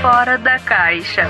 Fora da caixa.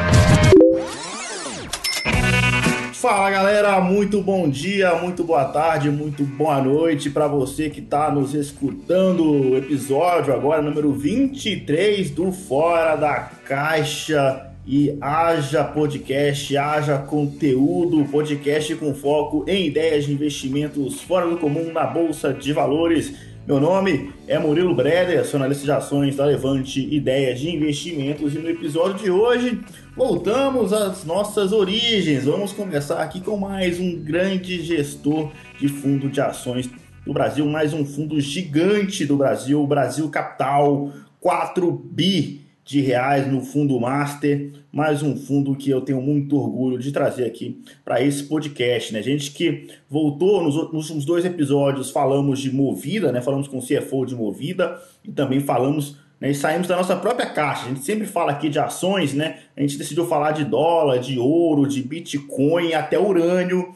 Fala galera, muito bom dia, muito boa tarde, muito boa noite para você que está nos escutando. Episódio agora número 23 do Fora da Caixa. E haja podcast, haja conteúdo, podcast com foco em ideias de investimentos fora do comum na Bolsa de Valores. Meu nome é Murilo Breder, sou analista de ações da Levante Ideias de Investimentos e no episódio de hoje voltamos às nossas origens. Vamos começar aqui com mais um grande gestor de fundo de ações do Brasil, mais um fundo gigante do Brasil, o Brasil Capital, 4 bi de reais no fundo Master, mais um fundo que eu tenho muito orgulho de trazer aqui para esse podcast, né? Gente que voltou nos, nos últimos dois episódios, falamos de Movida, né? Falamos com o CFO de Movida e também falamos né, e saímos da nossa própria caixa. A gente sempre fala aqui de ações, né? A gente decidiu falar de dólar, de ouro, de Bitcoin, até urânio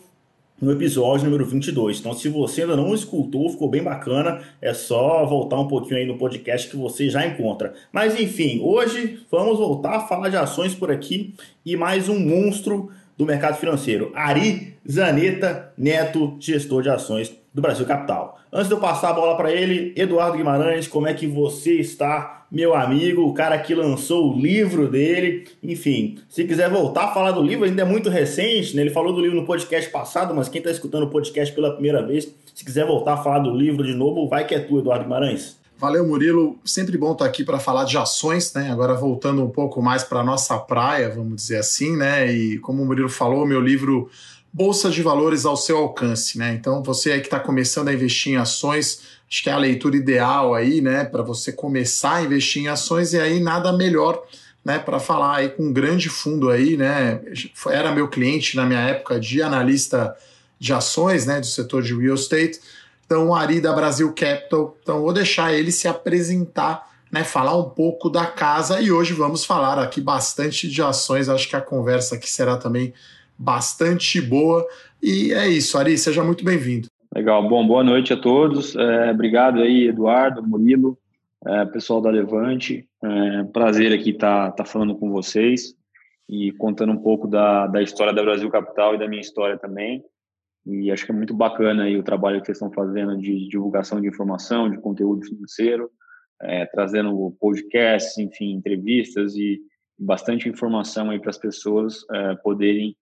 no episódio número 22. Então, se você ainda não escutou, ficou bem bacana, é só voltar um pouquinho aí no podcast que você já encontra. Mas enfim, hoje vamos voltar a falar de ações por aqui e mais um monstro do mercado financeiro, Ari Zaneta Neto, gestor de ações do Brasil Capital. Antes de eu passar a bola para ele, Eduardo Guimarães, como é que você está? meu amigo, o cara que lançou o livro dele. Enfim, se quiser voltar a falar do livro, ainda é muito recente, né? Ele falou do livro no podcast passado, mas quem está escutando o podcast pela primeira vez, se quiser voltar a falar do livro de novo, vai que é tu, Eduardo Guimarães. Valeu, Murilo. Sempre bom estar aqui para falar de ações, né? Agora voltando um pouco mais para a nossa praia, vamos dizer assim, né? E como o Murilo falou, meu livro Bolsa de Valores ao seu alcance, né? Então, você aí que está começando a investir em ações, acho que é a leitura ideal aí, né, para você começar a investir em ações e aí nada melhor, né, para falar aí com um grande fundo aí, né, era meu cliente na minha época de analista de ações, né, do setor de real estate, então o Ari da Brasil Capital, então vou deixar ele se apresentar, né, falar um pouco da casa e hoje vamos falar aqui bastante de ações, acho que a conversa aqui será também bastante boa e é isso, Ari, seja muito bem-vindo. Legal, bom, boa noite a todos. É, obrigado aí, Eduardo, Murilo, é, pessoal da Levante. É, prazer aqui estar tá, tá falando com vocês e contando um pouco da, da história da Brasil Capital e da minha história também. E acho que é muito bacana aí o trabalho que vocês estão fazendo de divulgação de informação, de conteúdo financeiro, é, trazendo podcasts, enfim, entrevistas e bastante informação aí para as pessoas é, poderem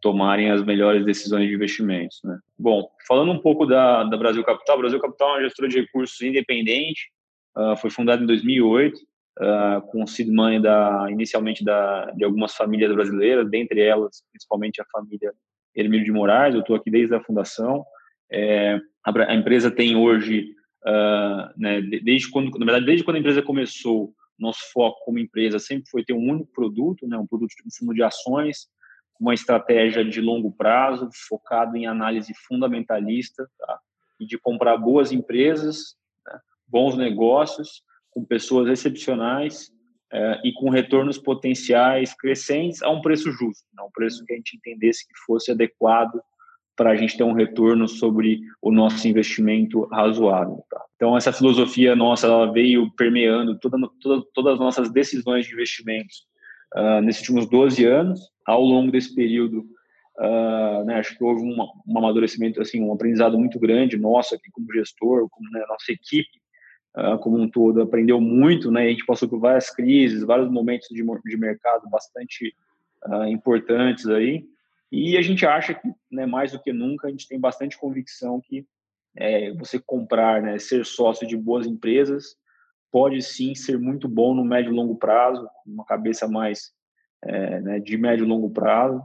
tomarem as melhores decisões de investimentos. Né? Bom, falando um pouco da, da Brasil Capital, Brasil Capital é uma gestora de recursos independente, uh, foi fundada em 2008, uh, ah, com seed money da, inicialmente da, de algumas famílias brasileiras, dentre elas, principalmente a família Hermílio de Moraes, eu estou aqui desde a fundação. É, a, a, empresa tem hoje, uh, né, desde quando, na verdade, desde quando a empresa começou, nosso foco como empresa sempre foi ter um único produto, né, um produto de consumo de ações, uma estratégia de longo prazo, focado em análise fundamentalista tá? e de comprar boas empresas, né? bons negócios, com pessoas excepcionais é, e com retornos potenciais crescentes a um preço justo, né? um preço que a gente entendesse que fosse adequado para a gente ter um retorno sobre o nosso investimento razoável. Tá? Então, essa filosofia nossa ela veio permeando toda, toda, todas as nossas decisões de investimentos uh, nesses últimos 12 anos. Ao longo desse período, uh, né, acho que houve um, um, amadurecimento, assim, um aprendizado muito grande nosso aqui como gestor, como né, nossa equipe uh, como um todo aprendeu muito, né, a gente passou por várias crises, vários momentos de, de mercado bastante importantes aí, e a gente acha que, né, mais do que nunca, a gente tem bastante convicção que é, você comprar, né, ser sócio de boas empresas pode sim ser muito bom no médio e longo prazo, uma cabeça mais é, né, de médio e longo prazo,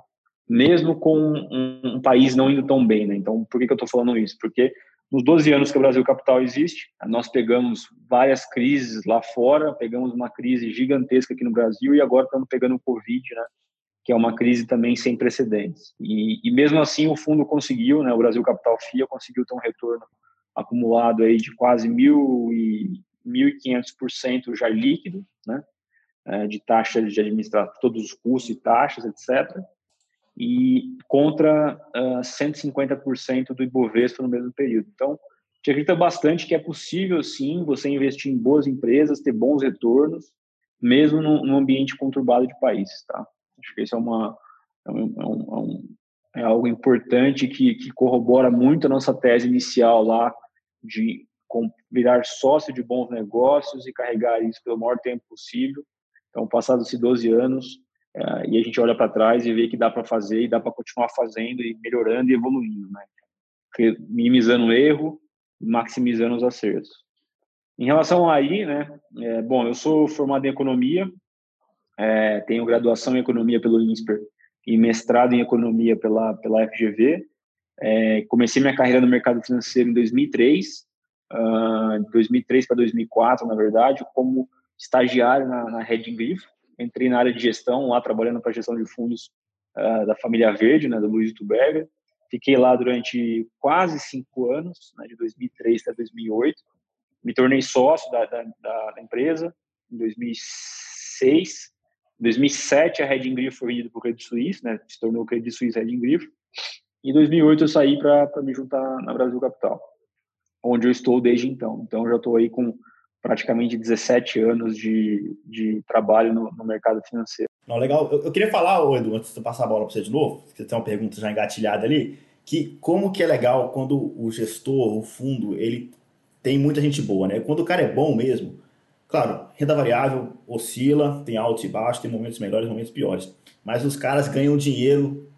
mesmo com um, um, país não indo tão bem. Né? Então, por que, que eu estou falando isso? Porque nos 12 anos que o Brasil Capital existe, nós pegamos várias crises lá fora, pegamos uma crise gigantesca aqui no Brasil e agora estamos pegando o Covid, né? que é uma crise também sem precedentes. E, e mesmo assim o fundo conseguiu, né, o Brasil Capital FIA conseguiu ter um retorno acumulado aí de quase mil e 1.500% já líquido, né? É, de taxa de administrar todos os custos e taxas, etc. E contra uh, 150% do Ibovespa no mesmo período. Então, gente acredita bastante que é possível, sim, você investir em boas empresas, ter bons retornos, mesmo num, ambiente conturbado de país, tá? Acho que isso é uma é, um, é, um, é, é algo importante que, que corrobora muito a nossa tese inicial lá de virar sócio de bons negócios e carregar isso pelo maior tempo possível. Então, passados 12 anos, é, e a gente olha para trás e vê que dá para fazer e dá para continuar fazendo e melhorando e evoluindo, né? minimizando o erro, maximizando os acertos. Em relação aí, né? É, bom, eu sou formado em economia, é, tenho graduação em economia pelo INSPER e mestrado em economia pela pela FGV. É, comecei minha carreira no mercado financeiro em 2003, uh, 2003 para 2004, na verdade, como estagiário na, na Redding Grifo. Entrei na área de gestão, lá trabalhando para gestão de fundos uh, da família Verde, né, do Luiz Tuberger. Fiquei lá durante quase cinco anos, né, de 2003 até 2008. Me tornei sócio da, da, da empresa em 2006. Em 2007, a Reding Grifo foi vendida para o Credit Suisse, né, se tornou Credit Suisse Reding Grifo. Em 2008, eu saí para me juntar na Brasil Capital, onde eu estou desde então. Então, já estou aí com praticamente 17 anos de, de trabalho no, no mercado financeiro. Não, legal. Eu, eu, queria falar, Edu, antes de eu passar a bola para você de novo, você tem uma pergunta já engatilhada ali, que como que é legal quando o gestor, o fundo, ele tem muita gente boa, né? Quando o cara é bom mesmo, claro, renda variável oscila, tem altos e baixos, tem momentos melhores, momentos piores, mas os caras ganham dinheiro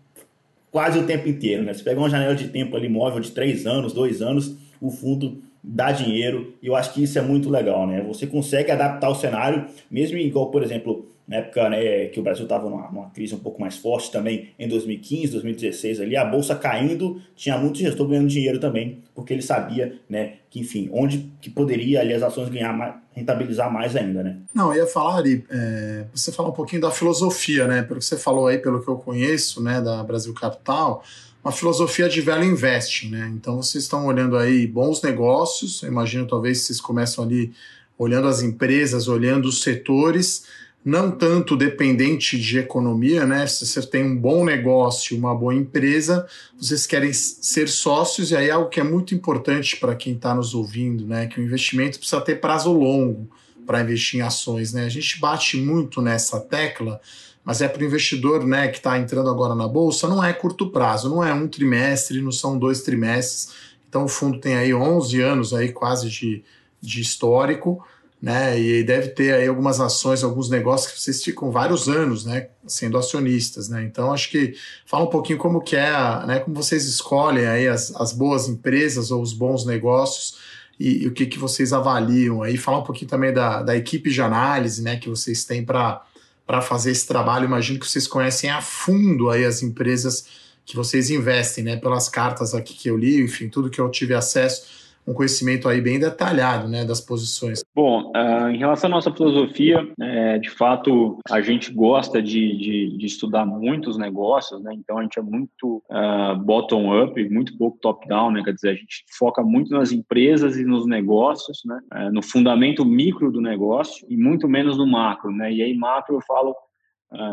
quase o tempo inteiro, né? Você pega uma janela de tempo ali móvel de três anos, dois anos, o fundo dá dinheiro, e eu acho que isso é muito legal, né? Você consegue adaptar o cenário, mesmo igual, por exemplo, na época né, que o Brasil estava numa, numa, crise um pouco mais forte também, em 2015, 2016 ali, a bolsa caindo, tinha muito gestor ganhando dinheiro também, porque ele sabia, né, que enfim, onde que poderia ali as ações ganhar mais, rentabilizar mais ainda, né? Não, eu ia falar, Ari, é, você falar um pouquinho da filosofia, né, pelo que você falou aí, pelo que eu conheço, né, da Brasil Capital, uma filosofia de velho investing, né? Então vocês estão olhando aí bons negócios, eu imagino talvez vocês começam ali olhando as empresas, olhando os setores, não tanto dependente de economia, né? Se você tem um bom negócio, uma boa empresa, vocês querem ser sócios, e aí é algo que é muito importante para quem está nos ouvindo, né? Que o investimento precisa ter prazo longo para investir em ações, né? A gente bate muito nessa tecla mas é para o investidor né, que está entrando agora na bolsa, não é curto prazo, não é um trimestre, não são dois trimestres. Então o fundo tem aí 11 anos aí quase de, de histórico, né? E deve ter aí algumas ações, alguns negócios que vocês ficam vários anos, né, sendo acionistas, né? Então acho que fala um pouquinho como que é, né, como vocês escolhem aí as, as boas empresas ou os bons negócios e, e o que que vocês avaliam aí. Fala um pouquinho também da, da equipe de análise, né, que vocês têm para para fazer esse trabalho. Imagino que vocês conhecem a fundo aí as empresas que vocês investem, né? Pelas cartas aqui que eu li, enfim, tudo que eu tive acesso um conhecimento aí bem detalhado né, das posições. Bom, uh, em relação à nossa filosofia, é, de fato, a gente gosta de, de, de, estudar muitos negócios, né? então a gente é muito uh, bottom-up, muito pouco top-down, né? quer dizer, a gente foca muito nas empresas e nos negócios, né? É, no fundamento micro do negócio e muito menos no macro. Né? E aí, macro, eu falo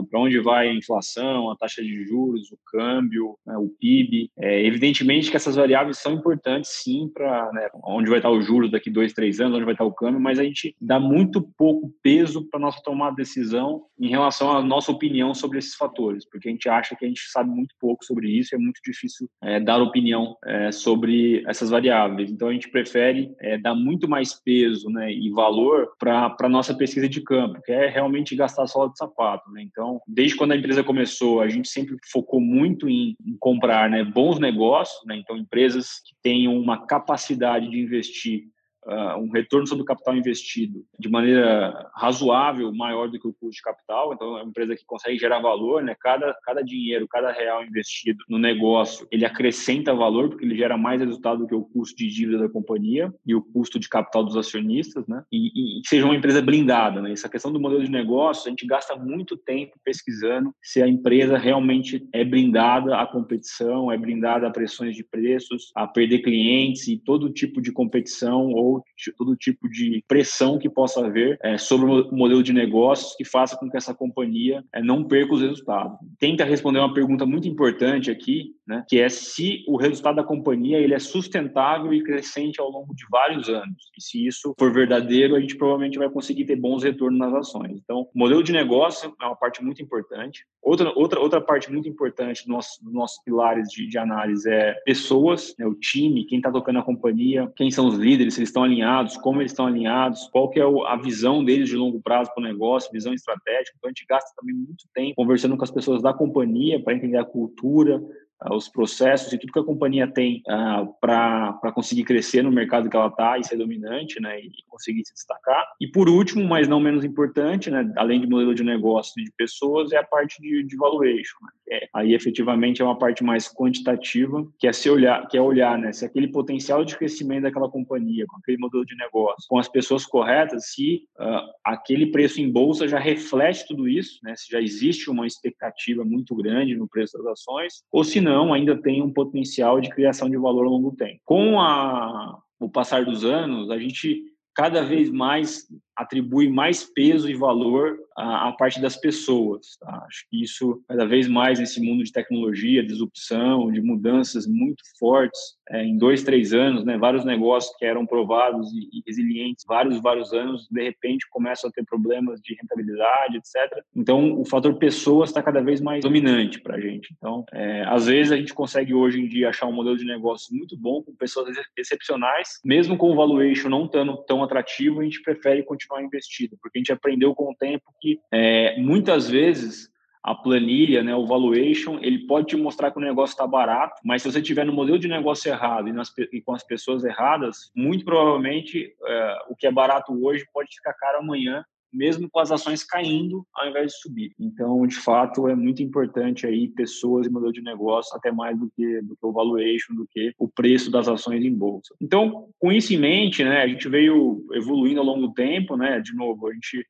para onde vai a inflação, a taxa de juros, o câmbio, né, o PIB. É, evidentemente que essas variáveis são importantes, sim, para né, onde vai estar o juros daqui dois, três anos, onde vai estar o câmbio, mas a gente dá muito pouco peso para nossa tomada de decisão em relação à nossa opinião sobre esses fatores, porque a gente acha que a gente sabe muito pouco sobre isso e é muito difícil é, dar opinião é, sobre essas variáveis. Então a gente prefere é, dar muito mais peso né, e valor para a nossa pesquisa de campo, que é realmente gastar sola de sapato. Né? Então, desde quando a empresa começou, a gente sempre focou muito em, em comprar né, bons negócios, né? então empresas que tenham uma capacidade de investir uh, um retorno sobre o capital investido de maneira razoável, maior do que o custo de capital. Então, é uma empresa que consegue gerar valor, né? Cada, cada dinheiro, cada real investido no negócio, ele acrescenta valor, porque ele gera mais resultado do que o custo de dívida da companhia e o custo de capital dos acionistas, né? E, e seja uma empresa blindada, né? Essa questão do modelo de negócio, a gente gasta muito tempo pesquisando se a empresa realmente é blindada à competição, é blindada a pressões de preços, a perder clientes e todo tipo de competição ou todo tipo de pressão que possa haver é, sobre o modelo de negócios que faça com que essa companhia é, não perca os resultados. Tenta responder uma pergunta muito importante aqui, né? Que é se o resultado da companhia ele é sustentável e crescente ao longo de vários anos. E se isso for verdadeiro, a gente provavelmente vai conseguir ter bons retornos nas ações. Então, modelo de negócio é uma parte muito importante. Outra, outra, outra parte muito importante dos nosso, do nossos pilares de, de, análise é pessoas, né, o time, quem está tocando a companhia, quem são os líderes, se eles estão alinhados, como eles estão alinhados, qual que é a visão deles de longo prazo para o negócio, visão estratégica. Então, a gente gasta também muito tempo conversando com as pessoas da companhia para entender a cultura, os processos e tudo que a companhia tem uh, ah, para conseguir crescer no mercado que ela está e ser dominante, né, e conseguir se destacar. E por último, mas não menos importante, né, além de modelo de negócio e de pessoas, é a parte de, de valuation. Né, é, aí efetivamente é uma parte mais quantitativa, que é se olhar, que é olhar, né, se aquele potencial de crescimento daquela companhia, com aquele modelo de negócio, com as pessoas corretas, se uh, aquele preço em bolsa já reflete tudo isso, né, se já existe uma expectativa muito grande no preço das ações, ou se não não ainda tem um potencial de criação de valor ao longo tempo. Com a, o passar dos anos, a gente cada vez mais atribui mais peso e valor à, à parte das pessoas. Tá? Acho que isso, cada vez mais nesse mundo de tecnologia, disrupção, de mudanças muito fortes, é, em dois, três anos, né, vários negócios que eram provados e, e, resilientes vários, vários anos, de repente começam a ter problemas de rentabilidade, etc. Então, o fator pessoas está cada vez mais dominante para a gente. Então, é, às vezes a gente consegue hoje em dia achar um modelo de negócio muito bom, com pessoas excepcionais, mesmo com o valuation não tão, tão atrativo, a gente prefere continuar continuar investido, porque a gente aprendeu com o tempo que é, muitas vezes a planilha, né, o valuation, ele pode te mostrar que o negócio está barato, mas se você tiver no modelo de negócio errado e, nas, e com as pessoas erradas, muito provavelmente é, o que é barato hoje pode ficar caro amanhã mesmo com as ações caindo ao invés de subir. Então, de fato, é muito importante aí pessoas e modelo de negócio, até mais do que, do que o valuation, do que o preço das ações em bolsa. Então, com isso em mente, né, a gente veio evoluindo ao longo do tempo, né, de novo, a gente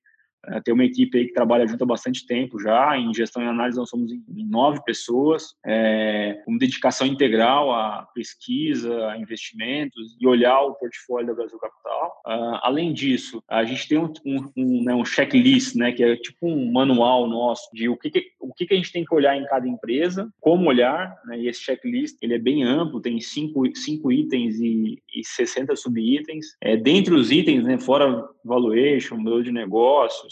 é, tem uma equipe aí que trabalha junto há bastante tempo já. Em gestão e análise, nós somos em, nove pessoas, é, com dedicação integral à pesquisa, a investimentos e olhar o portfólio da Brasil Capital. Uh, além disso, a gente tem um, um, um, né, um, checklist, né, que é tipo um manual nosso de o que, que o que, que, a gente tem que olhar em cada empresa, como olhar, né, e esse checklist ele é bem amplo, tem cinco, cinco itens e, e 60 subitens. É, dentre os itens, né, fora valuation, modelo de negócios, é,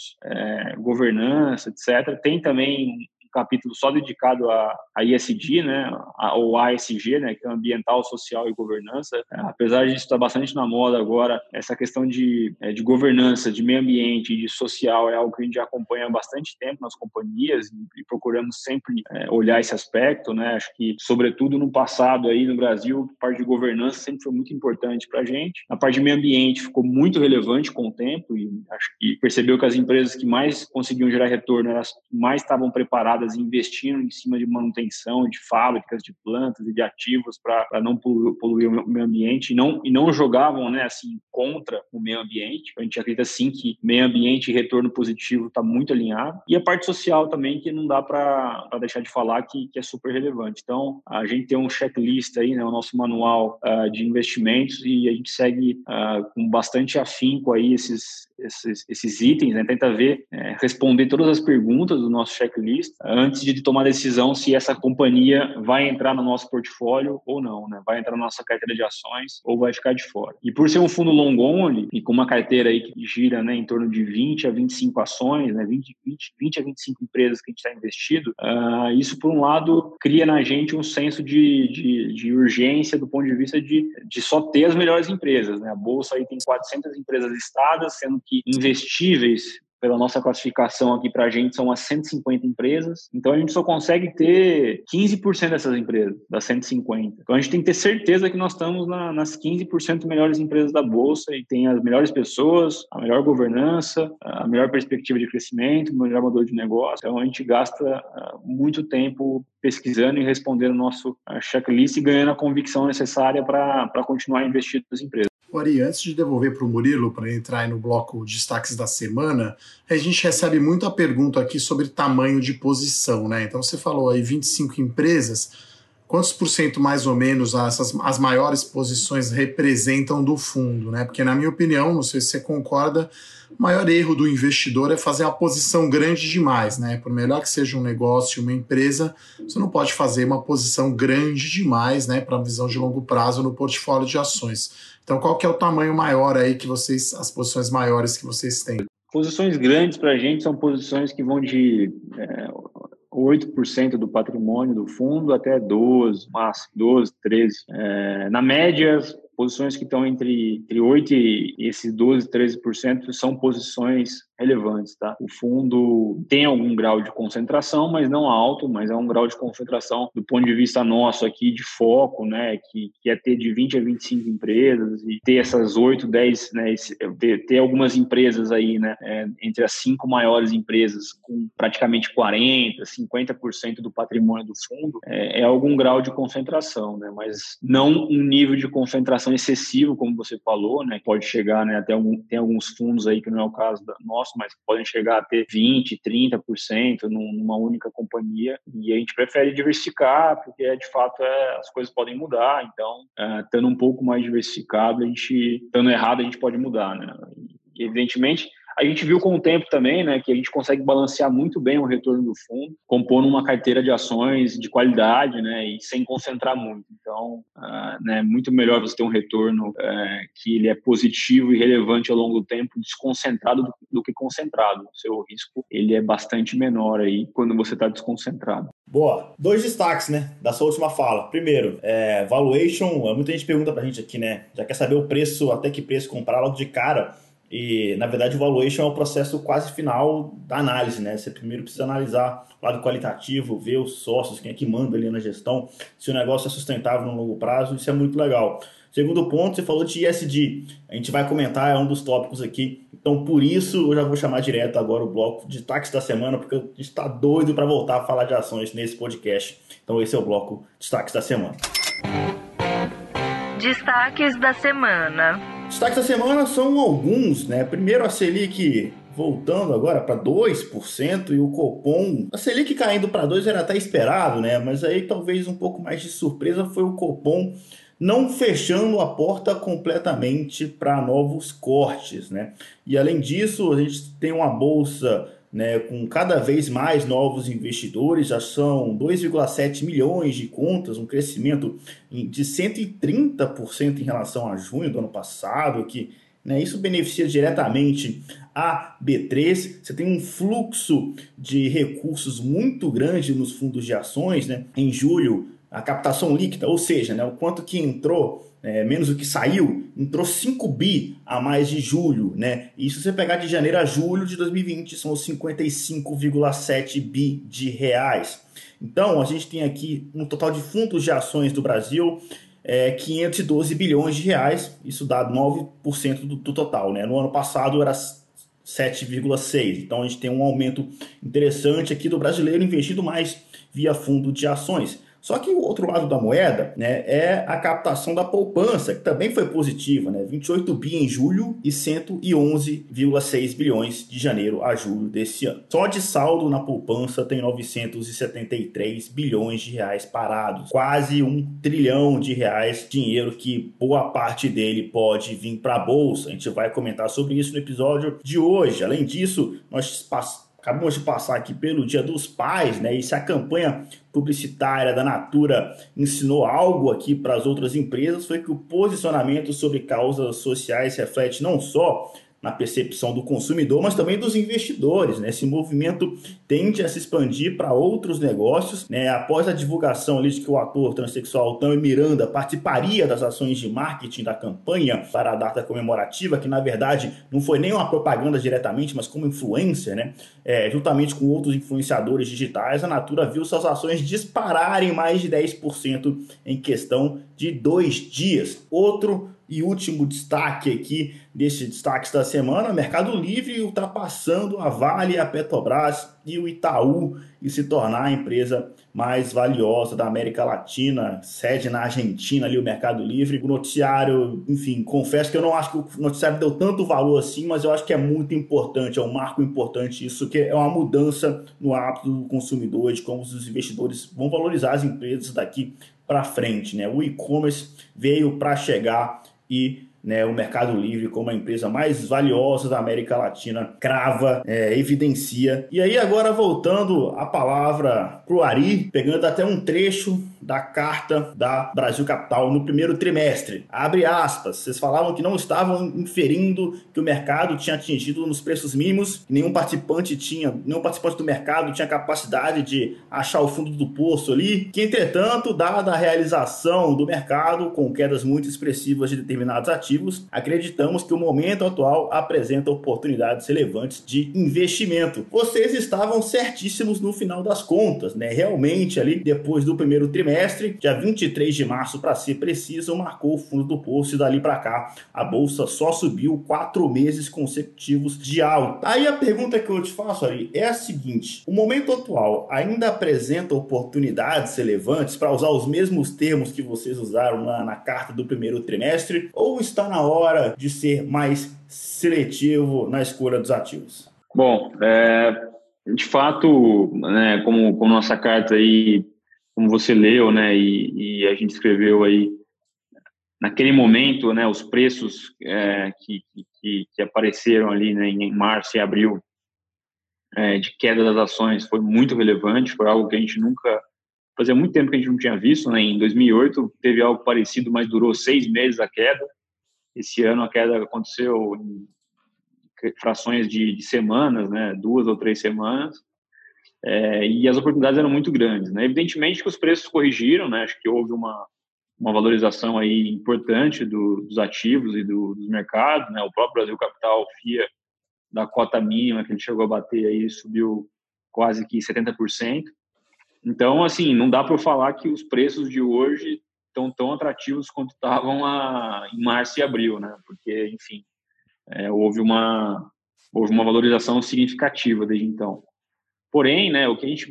governança, etc., tem também capítulo só dedicado a, a ISD, né, a, ou ASG, né, que é ambiental, social e governança. É, apesar de estar bastante na moda agora, essa questão de, é, de governança, de meio ambiente de social é algo que a gente acompanha há bastante tempo nas companhias e, procuramos sempre é, olhar esse aspecto, né. Acho que, sobretudo no passado aí no Brasil, a parte de governança sempre foi muito importante para a gente. A parte de meio ambiente ficou muito relevante com o tempo e acho que percebeu que as empresas que mais conseguiam gerar retorno eram as que mais estavam preparadas investindo em cima de manutenção de fábricas, de plantas e de ativos para não poluir o meio ambiente e não, e não jogavam né, assim, contra o meio ambiente. A gente acredita sim que meio ambiente e retorno positivo está muito alinhado. E a parte social também, que não dá para deixar de falar, que, que é super relevante. Então, a gente tem um checklist aí, né, o nosso manual uh, de investimentos e a gente segue uh, com bastante afinco aí esses, esses, esses itens, né, tenta ver, é, responder todas as perguntas do nosso checklist antes de tomar a decisão se essa companhia vai entrar no nosso portfólio ou não, né? Vai entrar na nossa carteira de ações ou vai ficar de fora. E por ser um fundo long only e com uma carteira aí que gira, né, em torno de 20 a 25 ações, né, 20, 20, 20 a 25 empresas que a gente está investido, uh, isso por um lado cria na gente um senso de, de, de, urgência do ponto de vista de, de só ter as melhores empresas, né? A bolsa aí tem 400 empresas listadas, sendo que investíveis pela nossa classificação aqui para a gente, são as 150 empresas. Então, a gente só consegue ter 15% dessas empresas, das 150. Então, a gente tem que ter certeza que nós estamos na, nas 15% melhores empresas da Bolsa e tem as melhores pessoas, a melhor governança, a melhor perspectiva de crescimento, o melhor modelo de negócio. Então, a gente gasta uh, muito tempo pesquisando e respondendo o nosso uh, checklist e ganhando a convicção necessária para continuar investindo nas empresas. Ori, antes de devolver para o Murilo para entrar no bloco destaques da semana, a gente recebe muita pergunta aqui sobre tamanho de posição, né? Então você falou aí 25 empresas. quantos por cento mais ou menos essas, as maiores posições representam do fundo, né? Porque, na minha opinião, não sei se você concorda, o maior erro do investidor é fazer uma posição grande demais, né? Por melhor que seja um negócio, uma empresa, você não pode fazer uma posição grande demais, né, para visão de longo prazo no portfólio de ações. Então, qual que é o tamanho maior aí que vocês, as posições maiores que vocês têm? Posições grandes para a gente são posições que vão de é, 8% do patrimônio do fundo até 12, máximo 12, 13. É, na média, posições que estão entre, entre 8% e esses 12%, 13% são posições relevantes, tá? O fundo tem algum grau de concentração, mas não alto, mas é um grau de concentração do ponto de vista nosso aqui de foco, né, que, que é ter de 20 a 25 empresas e ter essas 8, 10, né, ter, ter algumas empresas aí, né, é, entre as cinco maiores empresas com praticamente 40, 50% do patrimônio do fundo, é, é algum grau de concentração, né, mas não um nível de concentração excessivo, como você falou, né, pode chegar, né, até algum, tem alguns fundos aí que não é o caso da nosso, nosso, mas podem chegar a ter 20%, 30% numa única companhia. E a gente prefere diversificar, porque de fato é, as coisas podem mudar. Então, é, estando um pouco mais diversificado, a gente, estando errado, a gente pode mudar. Né? E, evidentemente, a gente viu com o tempo também, né, que a gente consegue balancear muito bem o retorno do fundo, compondo uma carteira de ações de qualidade, né, e sem concentrar muito. Então, uh, né, muito melhor você ter um retorno uh, que ele é positivo e relevante ao longo do tempo, desconcentrado do, do que concentrado. O seu risco ele é bastante menor aí quando você está desconcentrado. Boa. Dois destaques, né, da sua última fala. Primeiro, é, valuation. Muita gente pergunta pra gente aqui, né, já quer saber o preço, até que preço comprar logo de cara. E, na verdade, o valuation é o processo quase final da análise, né? Você primeiro precisa analisar o lado qualitativo, ver os sócios, quem é que manda ali na gestão, se o negócio é sustentável no longo prazo, isso é muito legal. Segundo ponto, você falou de ESG. A gente vai comentar, é um dos tópicos aqui. Então, por isso, eu já vou chamar direto agora o bloco de destaques da semana, porque a gente está doido para voltar a falar de ações nesse podcast. Então, esse é o bloco destaques da semana. Destaques da semana. Destaques da semana são alguns, né? Primeiro a Selic voltando agora para 2% e o Copom, a Selic caindo para 2 era até esperado, né? Mas aí talvez um pouco mais de surpresa foi o Copom não fechando a porta completamente para novos cortes, né? E além disso, a gente tem uma bolsa né, com cada vez mais novos investidores, já são 2,7 milhões de contas, um crescimento de 130% em relação a junho do ano passado, que né, isso beneficia diretamente a B3. Você tem um fluxo de recursos muito grande nos fundos de ações, né? Em julho, a captação líquida, ou seja, né, o quanto que entrou é, menos o que saiu, entrou 5 bi a mais de julho, né? E se você pegar de janeiro a julho de 2020, são 55,7 bi de reais. Então, a gente tem aqui um total de fundos de ações do Brasil, é, 512 bilhões de reais, isso dá 9% do, do total, né? No ano passado era 7,6. Então a gente tem um aumento interessante aqui do brasileiro investindo mais via fundo de ações. Só que o outro lado da moeda né, é a captação da poupança, que também foi positiva, né? 28 bi em julho e 111,6 bilhões de janeiro a julho desse ano. Só de saldo na poupança tem 973 bilhões de reais parados, quase um trilhão de reais, dinheiro que boa parte dele pode vir para a bolsa. A gente vai comentar sobre isso no episódio de hoje. Além disso, nós passamos Acabamos de passar aqui pelo Dia dos Pais, né? E se a campanha publicitária da Natura ensinou algo aqui para as outras empresas, foi que o posicionamento sobre causas sociais reflete não só na percepção do consumidor, mas também dos investidores. Né? Esse movimento tende a se expandir para outros negócios. Né? Após a divulgação ali de que o ator transexual Tami Miranda participaria das ações de marketing da campanha para a data comemorativa, que na verdade não foi nem uma propaganda diretamente, mas como influencer, né? É, juntamente com outros influenciadores digitais, a Natura viu suas ações dispararem mais de 10% em questão de dois dias. Outro e último destaque aqui desses destaques da semana: Mercado Livre ultrapassando a Vale a Petrobras e o Itaú e se tornar a empresa mais valiosa da América Latina, sede na Argentina, ali o Mercado Livre. O noticiário, enfim, confesso que eu não acho que o noticiário deu tanto valor assim, mas eu acho que é muito importante, é um marco importante isso, que é uma mudança no hábito do consumidor, de como os investidores vão valorizar as empresas daqui para frente. Né? O e-commerce veio para chegar e né, o Mercado Livre como a empresa mais valiosa da América Latina crava, é, evidencia. E aí agora voltando a palavra para o Ari, pegando até um trecho da carta da Brasil Capital no primeiro trimestre. Abre aspas. Vocês falavam que não estavam inferindo que o mercado tinha atingido nos preços mínimos, que nenhum participante tinha, nenhum participante do mercado tinha capacidade de achar o fundo do poço ali, que entretanto, dada a realização do mercado com quedas muito expressivas de determinados ativos, acreditamos que o momento atual apresenta oportunidades relevantes de investimento. Vocês estavam certíssimos no final das contas, né? Realmente ali depois do primeiro trimestre trimestre, dia 23 de março, para ser preciso, marcou o fundo do poço e dali para cá a bolsa só subiu quatro meses consecutivos de alta. Aí a pergunta que eu te faço aí é a seguinte: o momento atual ainda apresenta oportunidades relevantes para usar os mesmos termos que vocês usaram na, na carta do primeiro trimestre ou está na hora de ser mais seletivo na escolha dos ativos? Bom, é, de fato, né, como, como nossa carta aí como você leu, né, e, e, a gente escreveu aí, naquele momento, né, os preços é, que, que, que, apareceram ali né, em março e abril é, de queda das ações foi muito relevante, foi algo que a gente nunca, fazia muito tempo que a gente não tinha visto, né, em 2008 teve algo parecido, mas durou seis meses a queda, esse ano a queda aconteceu em frações de, de semanas, né, duas ou três semanas, é, e as oportunidades eram muito grandes. Né? Evidentemente que os preços corrigiram, né? acho que houve uma, uma valorização aí importante do, dos ativos e do, dos mercados. Né? O próprio Brasil Capital, FIA, da cota mínima que ele chegou a bater aí, subiu quase que 70%. Então, assim, não dá para falar que os preços de hoje estão tão atrativos quanto estavam a, em março e abril, né? Porque, enfim, é, houve uma houve uma valorização significativa desde então. Porém, né, o que a gente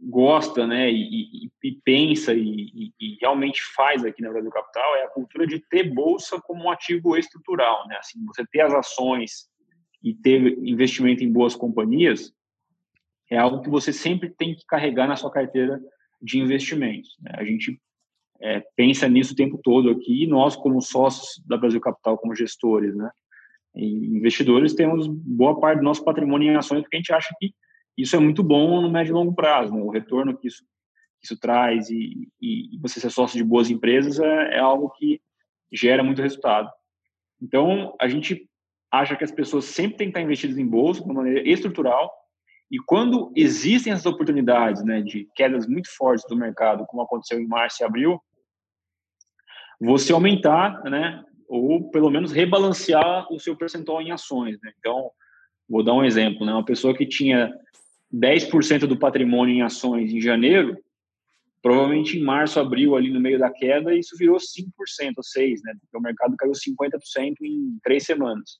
gosta, né, e, e, e pensa e, e, realmente faz aqui na Brasil Capital é a cultura de ter bolsa como um ativo estrutural, né? Assim, você ter as ações e ter investimento em boas companhias é algo que você sempre tem que carregar na sua carteira de investimentos. Né? A gente é, pensa nisso o tempo todo aqui, e nós como sócios da Brasil Capital, como gestores, né? Investidores temos boa parte do nosso patrimônio em ações porque a gente acha que isso é muito bom no médio e longo prazo. Né? O retorno que isso, isso traz e, e, você ser sócio de boas empresas é, é, algo que gera muito resultado. Então, a gente acha que as pessoas sempre têm que estar investidas em bolsa de uma maneira estrutural e quando existem essas oportunidades né, de quedas muito fortes do mercado, como aconteceu em março e abril, você aumentar né, ou pelo menos rebalancear o seu percentual em ações. Né? Então, vou dar um exemplo, né? uma pessoa que tinha 10% do patrimônio em ações em janeiro, provavelmente em março, abril, ali no meio da queda, isso virou 5% ou 6%, né? porque o mercado caiu 50% em três semanas.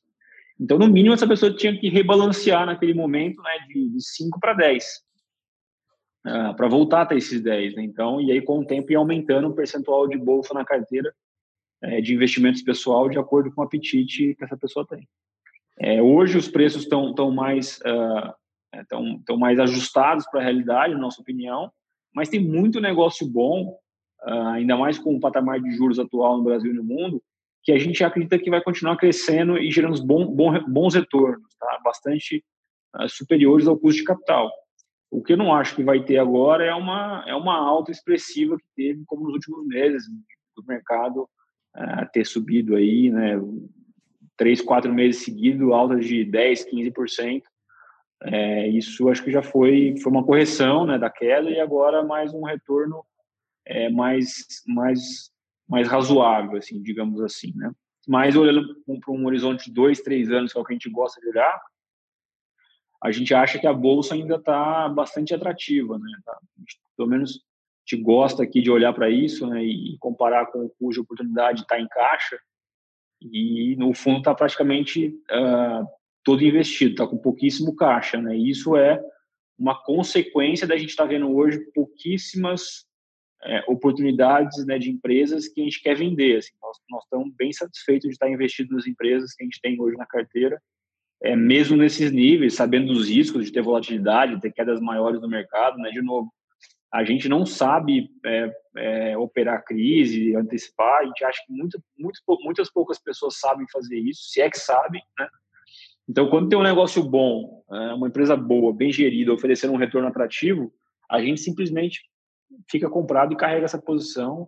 Então, no mínimo, essa pessoa tinha que rebalancear naquele momento né, de, de 5 para 10, uh, para voltar até esses 10. Né? Então, e aí com o tempo ia aumentando o percentual de bolsa na carteira é, de investimentos pessoal de acordo com o apetite que essa pessoa tem. É, hoje os preços estão tão mais uh, tão mais ajustados para a realidade, na nossa opinião, mas tem muito negócio bom, uh, ainda mais com o patamar de juros atual no Brasil e no mundo, que a gente acredita que vai continuar crescendo e gerando bom, bom, bons retornos, tá? bastante uh, superiores ao custo de capital. O que eu não acho que vai ter agora é uma, é uma alta expressiva que teve, como nos últimos meses, do mercado a ter subido aí, né, três, quatro meses seguidos, altas de 10, 15%. É, isso acho que já foi, foi uma correção né, da queda e agora mais um retorno é, mais, mais, mais razoável, assim, digamos assim. Né? Mas olhando para um horizonte de dois, três anos, que é o que a gente gosta de olhar, a gente acha que a bolsa ainda está bastante atrativa, né? Tá, pelo menos gente gosta aqui de olhar para isso né, e comparar com cuja oportunidade está em caixa e no fundo está praticamente uh, todo investido, está com pouquíssimo caixa, né? Isso é uma consequência da gente estar tá vendo hoje pouquíssimas é, oportunidades né, de empresas que a gente quer vender. Assim, nós, nós estamos bem satisfeitos de estar investido nas empresas que a gente tem hoje na carteira, é, mesmo nesses níveis, sabendo dos riscos de ter volatilidade, de ter quedas maiores no mercado. Né? De novo, a gente não sabe é, é, operar crise, antecipar, a gente acha que muito, muito, muitas poucas pessoas sabem fazer isso, se é que sabem, né? Então, quando tem um negócio bom, é, uma empresa boa, bem gerida, oferecendo um retorno atrativo, a gente simplesmente fica comprado e carrega essa posição.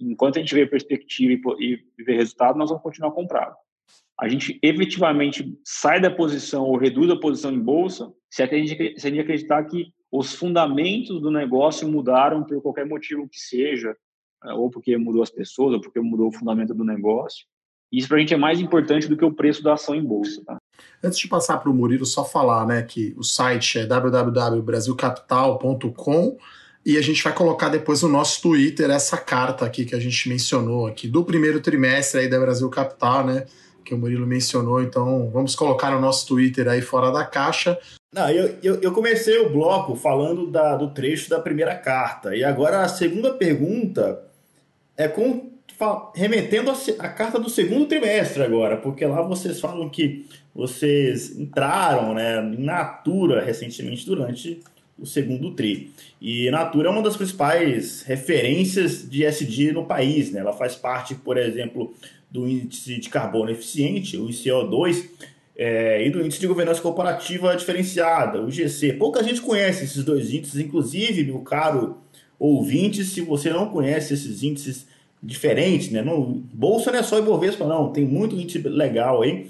Enquanto a gente vê perspectiva e, vê resultado, nós vamos continuar comprado. A gente efetivamente sai da posição ou reduz a posição em bolsa se a gente, se a gente acreditar que os fundamentos do negócio mudaram por qualquer motivo que seja, é, ou porque mudou as pessoas, ou porque mudou o fundamento do negócio. Isso para a gente é mais importante do que o preço da ação em bolsa. Tá? Antes de passar para o Murilo, só falar né, que o site é www.brasilcapital.com e a gente vai colocar depois no nosso Twitter essa carta aqui que a gente mencionou aqui do primeiro trimestre aí da Brasil Capital, né? Que o Murilo mencionou. Então vamos colocar no nosso Twitter aí fora da caixa. Não, eu, eu, eu comecei o bloco falando da, do trecho da primeira carta. E agora a segunda pergunta é com, remetendo a carta do segundo trimestre agora, porque lá vocês falam que vocês entraram né, em Natura recentemente durante o segundo TRI. E Natura é uma das principais referências de SD no país. Né? Ela faz parte, por exemplo, do índice de carbono eficiente, o ICO2, é, e do índice de governança corporativa diferenciada, o GC. Pouca gente conhece esses dois índices, inclusive, meu caro ouvinte, se você não conhece esses índices diferentes, né? No, Bolsa não é só Ibovespa, não, tem muito índice legal aí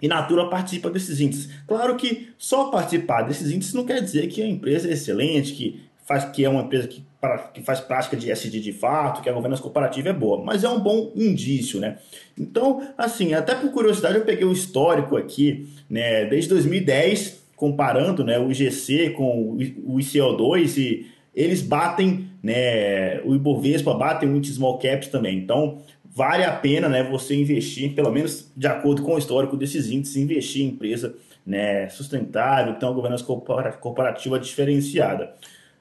e Natura participa desses índices. Claro que só participar desses índices não quer dizer que a empresa é excelente, que, faz, que é uma empresa que, que faz prática de SD de fato, que a governança cooperativa é boa, mas é um bom indício, né? Então, assim, até por curiosidade eu peguei o histórico aqui, né, desde 2010, comparando né, o IGC com o ICO2 e eles batem, né, o Ibovespa batem o índice small caps também. Então, vale a pena né, você investir, pelo menos de acordo com o histórico desses índices, investir em empresa né, sustentável, que tem uma governança corporativa diferenciada.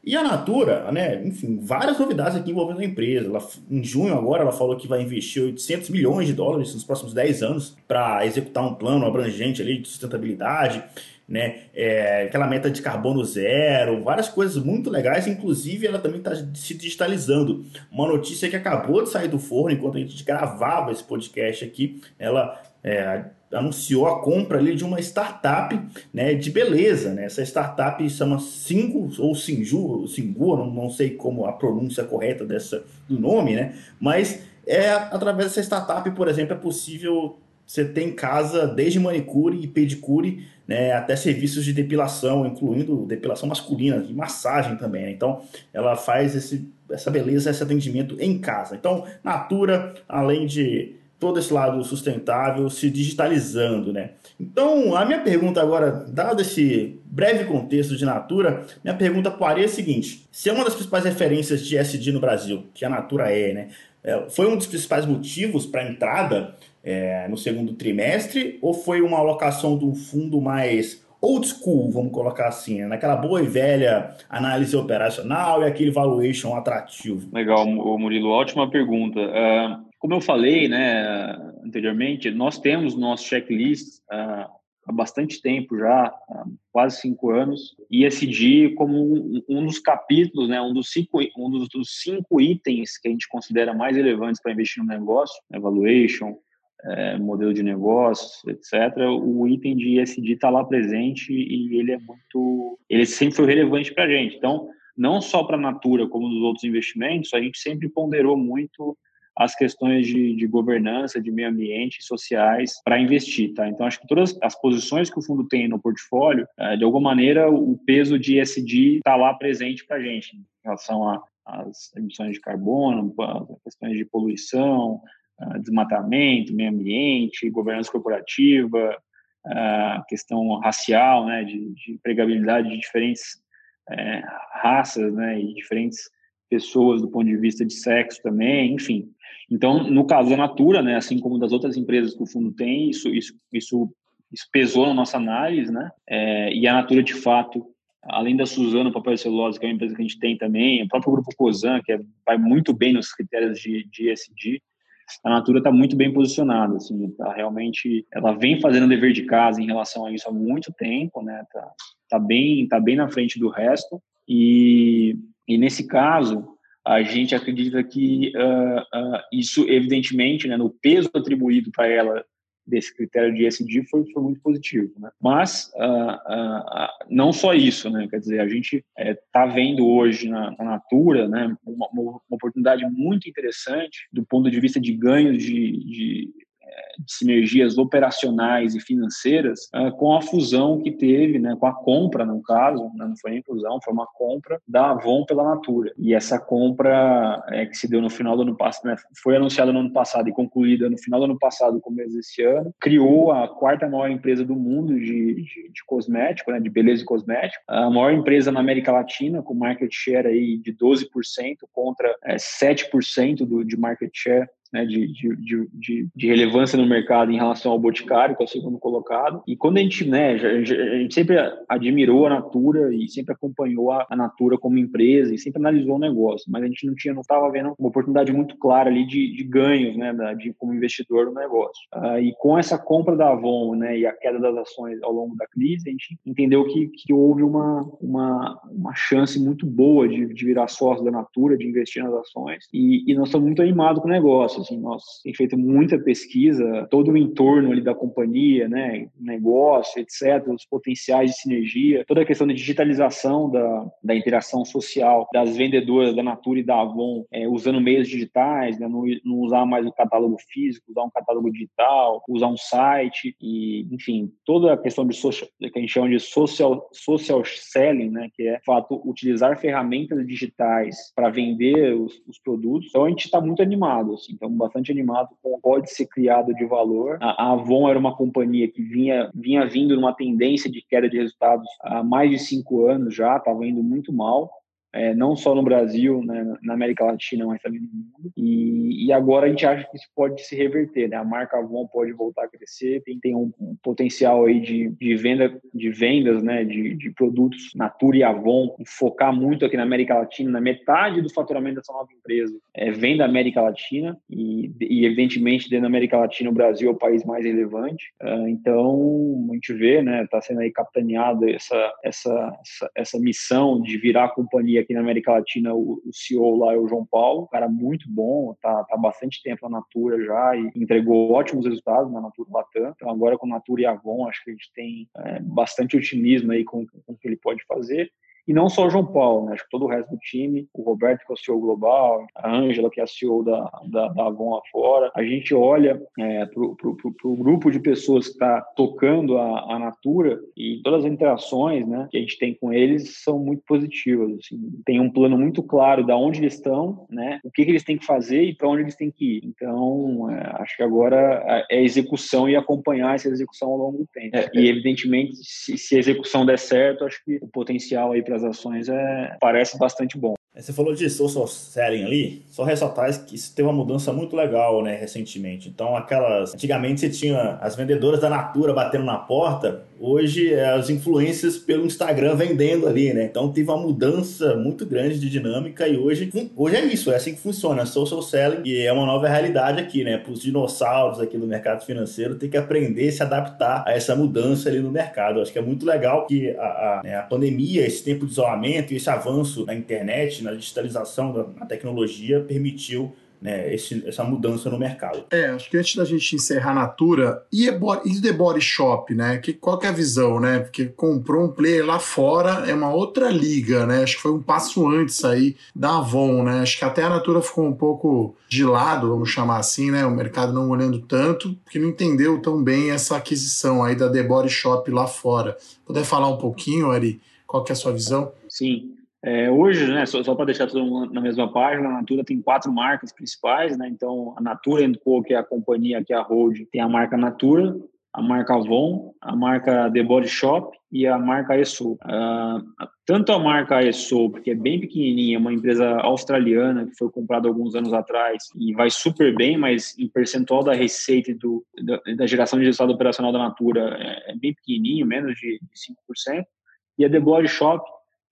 E a Natura, né, enfim, várias novidades aqui envolvendo a empresa. Ela, em junho agora ela falou que vai investir 800 milhões de dólares nos próximos 10 anos para executar um plano abrangente ali de sustentabilidade né? É, aquela meta de carbono zero, várias coisas muito legais. Inclusive, ela também está se digitalizando. Uma notícia que acabou de sair do forno enquanto a gente gravava esse podcast aqui. Ela é, anunciou a compra ali de uma startup né, de beleza. Né? Essa startup chama Singu ou Sinju, Singu, não, não sei como a pronúncia correta dessa, do nome, né? mas é através dessa startup, por exemplo, é possível você ter em casa desde manicure e pedicure né, até serviços de depilação, incluindo depilação masculina e massagem também. Né? Então, ela faz esse, essa beleza, esse atendimento em casa. Então, Natura, além de todo esse lado sustentável, se digitalizando, né? Então, a minha pergunta agora, dado esse breve contexto de Natura, minha pergunta para é a seguinte: se é uma das principais referências de SD no Brasil, que a Natura é, né? É, foi um dos principais motivos para a entrada é, no segundo trimestre ou foi uma alocação do fundo mais old school, vamos colocar assim, né? naquela boa e velha análise operacional e aquele valuation atrativo? Legal, Murilo, ótima pergunta. Uh, como eu falei né, anteriormente, nós temos nosso checklist uh, há bastante tempo já, quase cinco anos, e ESG como um, um, dos capítulos, né, um, dos cinco, um dos, dos cinco itens que a gente considera mais relevantes para investir no negócio, evaluation, é, modelo de negócios, etc., o item de ESG está lá presente e ele é muito, ele sempre foi relevante para a gente. Então, não só para a Natura, como nos outros investimentos, a gente sempre ponderou muito as questões de, de governança, de meio ambiente, sociais para investir, tá? Então acho que todas as posições que o fundo tem no portfólio, é, de alguma maneira o peso de ESG está lá presente para a gente em relação às emissões de carbono, questões de poluição, desmatamento, meio ambiente, governança corporativa, a questão racial, né, de, de empregabilidade de diferentes é, raças, né, e diferentes pessoas do ponto de vista de sexo também, enfim. Então, no caso da Natura, né, assim como das outras empresas que o fundo tem, isso, isso, isso isso pesou na nossa análise, né? É, e a Natura, de fato, além da Suzano Papel e Celulose, que é uma empresa que a gente tem também, o próprio grupo Cosan, que é, vai muito bem nos critérios de, de ESG, a Natura está muito bem posicionada, assim, tá realmente, ela vem fazendo dever de casa em relação a isso há muito tempo, né, tá, tá bem, tá bem na frente do resto, e, e nesse caso, a gente acredita que uh, uh, isso, evidentemente, né, no peso atribuído para ela desse critério de ESG foi, foi muito positivo, né? Mas uh, não só isso, né? Quer dizer, a gente está é, vendo hoje na, na Natura, né, uma, uma, oportunidade muito interessante do ponto de vista de ganhos de, de de sinergias operacionais e financeiras uh, com a fusão que teve, né, com a compra, no caso, né, não foi nem fusão, foi uma compra da Avon pela Natura. E essa compra é, que se deu no final do ano passado, né, foi anunciada no ano passado e concluída no final do ano passado, começo desse ano, criou a quarta maior empresa do mundo de, de, de cosmético, né, de beleza e cosmético, a maior empresa na América Latina, com market share aí de 12% contra é, 7% do, de market share né, de, de, de, de, relevância no mercado em relação ao Boticário, que é o segundo colocado. E quando a gente, né, a gente sempre admirou a Natura e sempre acompanhou a, Natura como empresa e sempre analisou o negócio, mas a gente não tinha, não estava vendo uma oportunidade muito clara ali de, de ganhos, né, de, como investidor no negócio. Uh, e com essa compra da Avon, né, e a queda das ações ao longo da crise, a gente entendeu que, que houve uma, uma, uma chance muito boa de, de virar sócio da Natura, de investir nas ações, e, e nós estamos muito animados com o negócio assim, nós temos feito muita pesquisa, todo o entorno ali da companhia, né, negócio, etc, os potenciais de sinergia, toda a questão de digitalização da, da interação social das vendedoras da Natura e da Avon, é, usando meios digitais, né, não, não usar mais o catálogo físico, usar um catálogo digital, usar um site e, enfim, toda a questão de social, que a gente chama de social, social selling, né, que é, de fato, utilizar ferramentas digitais para vender os, os produtos. Então, a gente está muito animado, assim, então, bastante animado com o pode ser criado de valor. A, Avon era uma companhia que vinha, vinha vindo numa tendência de queda de resultados há mais de cinco anos já, estava indo muito mal é, não só no Brasil, né, na América Latina, mas também no mundo. E, e, agora a gente acha que isso pode se reverter, né? A marca Avon pode voltar a crescer, tem, tem um, um potencial aí de, de venda, de vendas, né, de, de produtos Natura e Avon, focar muito aqui na América Latina, na metade do faturamento dessa nova empresa é, vem da América Latina e, e evidentemente dentro da América Latina o Brasil é o país mais relevante. Uh, então a gente vê, né, está sendo aí capitaneada essa, essa, essa, essa missão de virar a companhia aqui na América Latina o, o CEO lá é o João Paulo, um cara muito bom, tá, tá bastante tempo na Natura já e entregou ótimos resultados na Natura Latam. Então agora com Natura e Avon, acho que a gente tem é, bastante otimismo aí com, com o que ele pode fazer. E não só o João Paulo, né? acho que todo o resto do time, o Roberto, que é o CEO global, a Ângela, que é a CEO da, da, da Avon lá fora. A gente olha é, para o grupo de pessoas que está tocando a, a Natura e todas as interações né, que a gente tem com eles são muito positivas. Assim. Tem um plano muito claro de onde eles estão, né, o que, que eles têm que fazer e para onde eles têm que ir. Então, é, acho que agora é execução e acompanhar essa execução ao longo do tempo. É, e, evidentemente, se, se a execução der certo, acho que o potencial aí para as ações é, parece bastante bom. Você falou de social selling ali, só ressaltar que isso teve uma mudança muito legal, né, recentemente. Então, aquelas. Antigamente você tinha as vendedoras da Natura batendo na porta, hoje é as influências pelo Instagram vendendo ali, né? Então teve uma mudança muito grande de dinâmica e hoje, hoje é isso, é assim que funciona. Social selling e é uma nova realidade aqui, né? Para os dinossauros aqui do mercado financeiro, tem que aprender a se adaptar a essa mudança ali no mercado. acho que é muito legal que a, a, né, a pandemia, esse tempo de isolamento e esse avanço na internet, na digitalização na tecnologia permitiu né, esse, essa mudança no mercado. É, acho que antes da gente encerrar a Natura, e, e The Body Shop, né? Que, qual que é a visão, né? Porque comprou um player lá fora, é uma outra liga, né? Acho que foi um passo antes aí da Avon, né? Acho que até a Natura ficou um pouco de lado, vamos chamar assim, né? O mercado não olhando tanto, porque não entendeu tão bem essa aquisição aí da The Body Shop lá fora. Puder falar um pouquinho, Ari, qual que é a sua visão? Sim, é, hoje, né, só, só para deixar todo mundo na mesma página, a Natura tem quatro marcas principais, né? Então, a Natura Co, que é a companhia, que é a Hold, tem a marca Natura, a marca Avon, a marca The Body Shop e a marca ESU. Uh, tanto a marca ESO, que é bem pequenininha, uma empresa australiana que foi comprada alguns anos atrás e vai super bem, mas em percentual da receita do, da, da geração de resultado operacional da Natura é, é bem pequenininho, menos de 5%. E a The Body Shop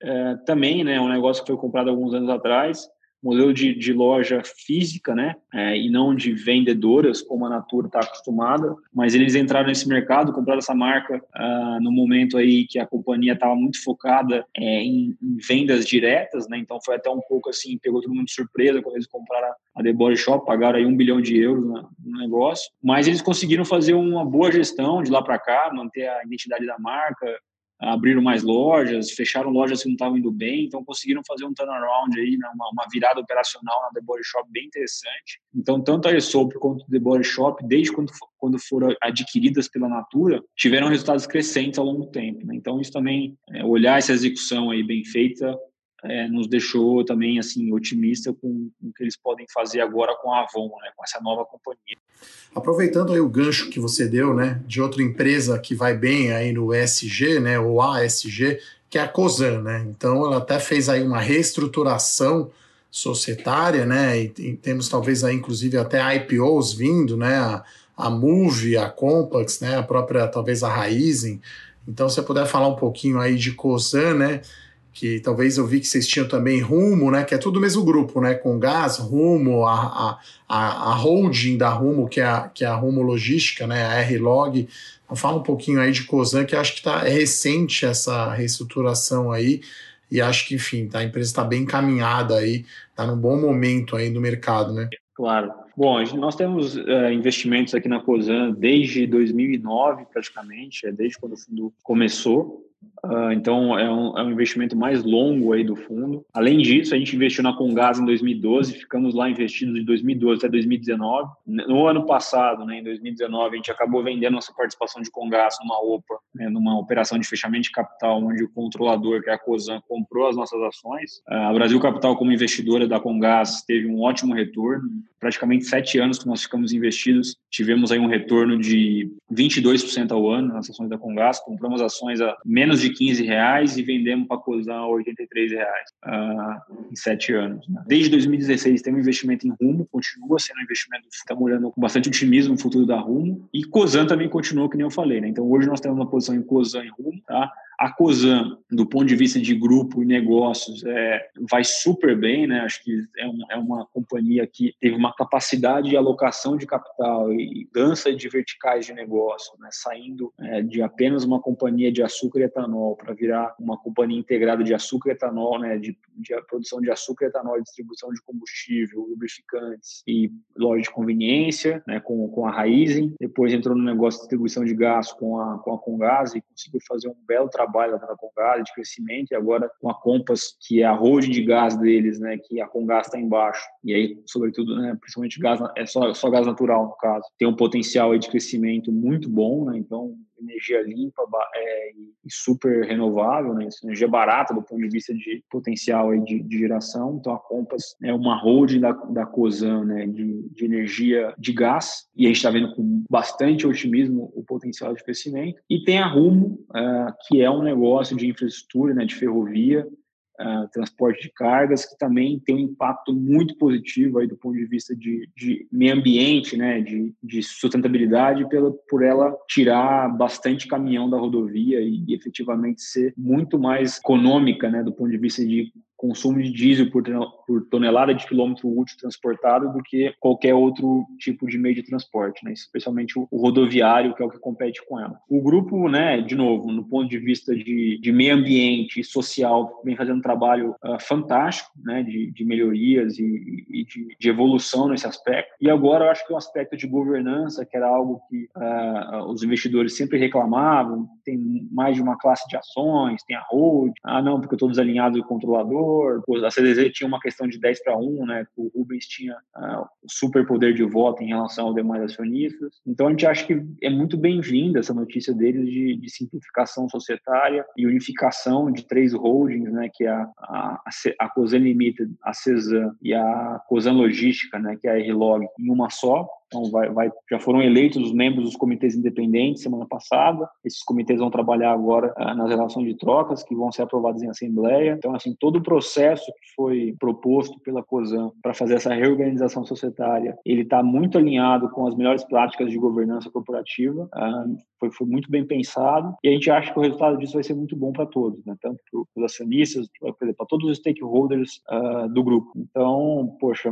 é, também, né, um negócio que foi comprado alguns anos atrás, modelo de, de loja física, né, é, e não de vendedoras, como a Natura está acostumada, mas eles entraram nesse mercado, compraram essa marca uh, no momento aí que a companhia estava muito focada é, em, em, vendas diretas, né, então foi até um pouco assim, pegou todo mundo de surpresa quando eles compraram a The Body Shop, pagaram aí um bilhão de euros no negócio, mas eles conseguiram fazer uma boa gestão de lá para cá, manter a identidade da marca, abriram mais lojas, fecharam lojas que não estavam indo bem, então conseguiram fazer um turnaround aí, né, uma, uma, virada operacional na The Body Shop bem interessante. Então, tanto a Aesop quanto a The Body Shop, desde quando, quando foram adquiridas pela Natura, tiveram resultados crescentes ao longo do tempo. Né? Então, isso também, é, olhar essa execução aí bem feita, é, nos deixou também assim otimista com, com, o que eles podem fazer agora com a Avon, né, com essa nova companhia. Aproveitando aí o gancho que você deu, né, de outra empresa que vai bem aí no ESG, né, ou ASG, que é a Cosan, né? Então ela até fez aí uma reestruturação societária, né? E, e temos talvez aí inclusive até IPOs vindo, né? A, a Move, a Compax, né? A própria talvez a Raizen. Então, se você puder falar um pouquinho aí de Cosan, né? Que talvez eu vi que vocês tinham também Rumo, né? Que é tudo o mesmo grupo, né? Com Gás, Rumo, a, a, a holding da Rumo, que é a, que é a Rumo Logística, né? A R-Log. Então, fala um pouquinho aí de Cosan, que acho que tá, é recente essa reestruturação aí. E acho que, enfim, tá, a empresa está bem encaminhada aí, está num bom momento aí no mercado, né? Claro. Bom, nós temos uh, investimentos aqui na Cosan desde 2009, praticamente, é desde quando o fundo começou. Uh, então é um, é um, investimento mais longo aí do fundo. Além disso, a gente investiu na Congás em 2012, ficamos lá investidos de 2012 até 2019. No ano passado, né, em 2019, a gente acabou vendendo nossa participação de Congás numa OPA, né, numa operação de fechamento de capital, onde o controlador, que é a Cosan, comprou as nossas ações. Uh, a Brasil Capital, como investidora da Congás, teve um ótimo retorno. Praticamente sete anos que nós ficamos investidos, tivemos aí um retorno de 22% ao ano nas ações da Congás. Compramos ações a menos de 15 reais e vendemos para a a 83 reais uh, em sete anos. Né? Desde 2016 temos investimento em Rumo, continua sendo um investimento, estamos olhando com bastante otimismo no futuro da Rumo e Cosan também continua, que nem eu falei. Né? Então hoje nós temos uma posição em Cosan e Rumo, tá? A COSAN, do ponto de vista de grupo e negócios, é, vai super bem, né? Acho que é, um, é, uma companhia que teve uma capacidade de alocação de capital e dança de verticais de negócio, né? Saindo é, de apenas uma companhia de açúcar e etanol para virar uma companhia integrada de açúcar e etanol, né? De, de produção de açúcar e etanol, distribuição de combustível, lubrificantes e loja de conveniência, né? Com, com a Raizen. Depois entrou no negócio de distribuição de gás com a, com a Congás e conseguiu fazer um belo trabalho trabalho com Congás de crescimento e agora com a Compass, que é a holding de gás deles, né, que a Congás está embaixo. E aí, sobretudo, né, principalmente gás, é só, só gás natural no caso. Tem um potencial de crescimento muito bom, né? Então, energia limpa é, e super renovável, né? energia barata do ponto de vista de potencial aí de, de geração. Então a Compass é uma holding da, da Cosan, né? De, de energia de gás e a gente está vendo com bastante otimismo o potencial de crescimento. E tem a Rumo, uh, que é um negócio de infraestrutura, né? De ferrovia uh, transporte de cargas, que também tem um impacto muito positivo aí do ponto de vista de, de meio ambiente, né, de, de sustentabilidade, pela, por ela tirar bastante caminhão da rodovia e, e efetivamente ser muito mais econômica, né, do ponto de vista de consumo de diesel por, por tonelada de quilômetro útil transportado do que qualquer outro tipo de meio de transporte, né? especialmente o, o, rodoviário, que é o que compete com ela. O grupo, né, de novo, no ponto de vista de, de meio ambiente e social, vem fazendo um trabalho uh, fantástico né, de, de melhorias e, e de, de, evolução nesse aspecto. E agora eu acho que o aspecto de governança, que era algo que uh, os investidores sempre reclamavam, tem mais de uma classe de ações, tem a hold, ah não, porque eu estou desalinhado com o controlador, a CDZ tinha uma questão de 10 para 1, né? O Rubens tinha uh, o super poder de voto em relação aos demais acionistas. Então a gente acha que é muito bem-vinda essa notícia deles de, de, simplificação societária e unificação de três holdings, né? Que é a, a, a Cosan Limited, a Cezan e a Cosan Logística, né? Que é a R-Log, em uma só Então, vai, vai, já foram eleitos os membros dos comitês independentes semana passada. Esses comitês vão trabalhar agora ah, nas relações de trocas, que vão ser aprovadas em assembleia. Então, assim, todo o processo que foi proposto pela COSAN para fazer essa reorganização societária, ele está muito alinhado com as melhores práticas de governança corporativa. Ah, foi, foi muito bem pensado e a gente acha que o resultado disso vai ser muito bom para todos, né? tanto para os acionistas, para todos os stakeholders uh, do grupo. Então, poxa,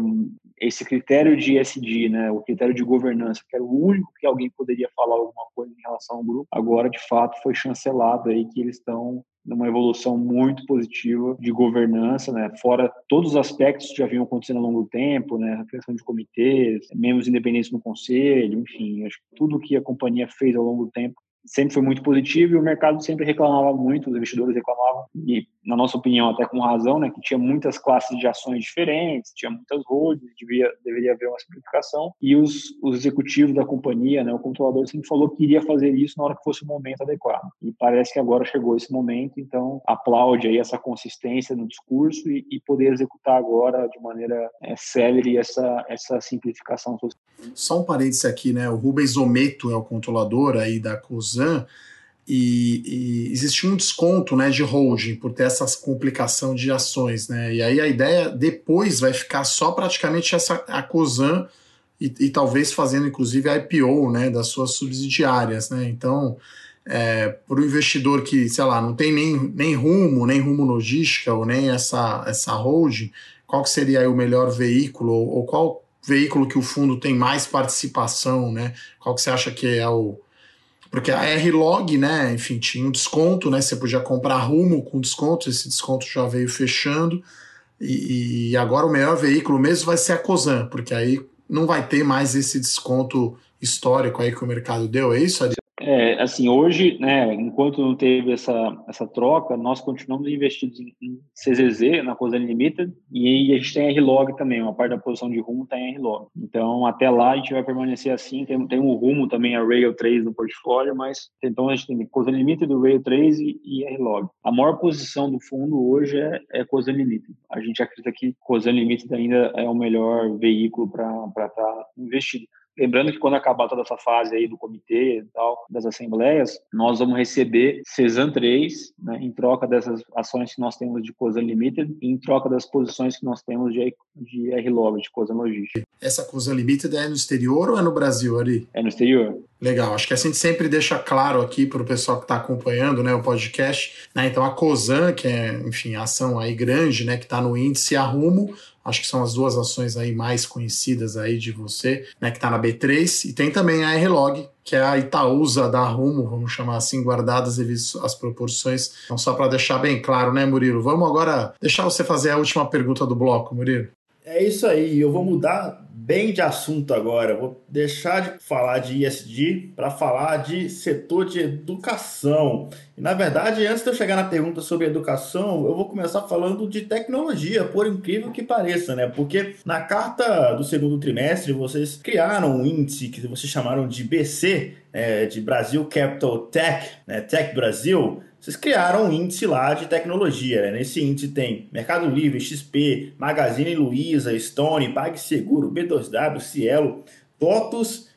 esse critério de SD, né, o critério de governança, que era o único que alguém poderia falar alguma coisa em relação ao grupo, agora de fato foi chancelado aí que eles estão numa evolução muito positiva de governança, né? Fora todos os aspectos que já vinham acontecendo ao longo do tempo, né? A criação de comitês, membros independentes no conselho, enfim, acho que tudo que a companhia fez ao longo do tempo sempre foi muito positivo e o mercado sempre reclamava muito, os investidores reclamavam, e na nossa opinião até com razão, né, que tinha muitas classes de ações diferentes, tinha muitas holdings, devia, deveria haver uma simplificação, e os, os executivos da companhia, né, o controlador sempre falou que iria fazer isso na hora que fosse o momento adequado. E parece que agora chegou esse momento, então aplaude aí essa consistência no discurso e, e poder executar agora de maneira é, célere essa, essa simplificação social. Só um parênteses aqui, né, o Rubens Ometo é o controlador aí da COS Cosan e, e existia um desconto né, de holding por ter essa complicação de ações. Né? E aí a ideia depois vai ficar só praticamente essa, a Cosan e, e talvez fazendo inclusive a IPO né, das suas subsidiárias. Né? Então, é, para o investidor que, sei lá, não tem nem, nem rumo, nem rumo logística ou nem essa, essa holding, qual que seria o melhor veículo ou, ou qual veículo que o fundo tem mais participação, né? Qual que você acha que é o, porque a R-Log, né, enfim, tinha um desconto, né, você podia comprar rumo com desconto, esse desconto já veio fechando, e, e agora o melhor veículo mesmo vai ser a Cosan, porque aí não vai ter mais esse desconto histórico aí que o mercado deu, é isso? É, assim, hoje, né, enquanto não teve essa, essa troca, nós continuamos investidos em, em CZZ, na Coisa Limited, e a gente tem R-Log também, uma parte da posição de rumo tem R-Log. Então, até lá a gente vai permanecer assim, tem, tem um rumo também, a Rail 3 no portfólio, mas então a gente tem Coisa Limited, Rail 3 e, e R-Log. A maior posição do fundo hoje é, é Coisa Limited. A gente acredita que Coisa Limited ainda é o melhor veículo para estar tá investido. Lembrando que quando acabar toda essa fase aí do comitê e tal, das assembleias, nós vamos receber CESAN 3, né, em troca dessas ações que nós temos de COSAN Limited e em troca das posições que nós temos de, de R-Log, de COSAN Logística. Essa COSAN Limited é no exterior ou é no Brasil, Ari? É no exterior. Legal, acho que a gente sempre deixa claro aqui para o pessoal que está acompanhando né, o podcast. Né, então, a COSAN, que é, enfim, a ação aí grande, né, que está no índice Arrumo, acho que são as duas ações aí mais conhecidas aí de você, né, que está na B3, e tem também a R-Log, que é a Itaúsa da Rumo, vamos chamar assim, guardadas às proporções. Então, só para deixar bem claro, né, Murilo? Vamos agora deixar você fazer a última pergunta do bloco, Murilo. É isso aí, eu vou mudar bem de assunto agora. Vou deixar de falar de ISD para falar de setor de educação. E na verdade, antes de eu chegar na pergunta sobre educação, eu vou começar falando de tecnologia, por incrível que pareça, né? Porque na carta do segundo trimestre vocês criaram um índice que vocês chamaram de BC, é, de Brasil Capital Tech, né? Tech Brasil vocês criaram um índice lá de tecnologia. Né? Nesse índice tem Mercado Livre, XP, Magazine Luiza, Stone, PagSeguro, B2W, Cielo, TOTUS,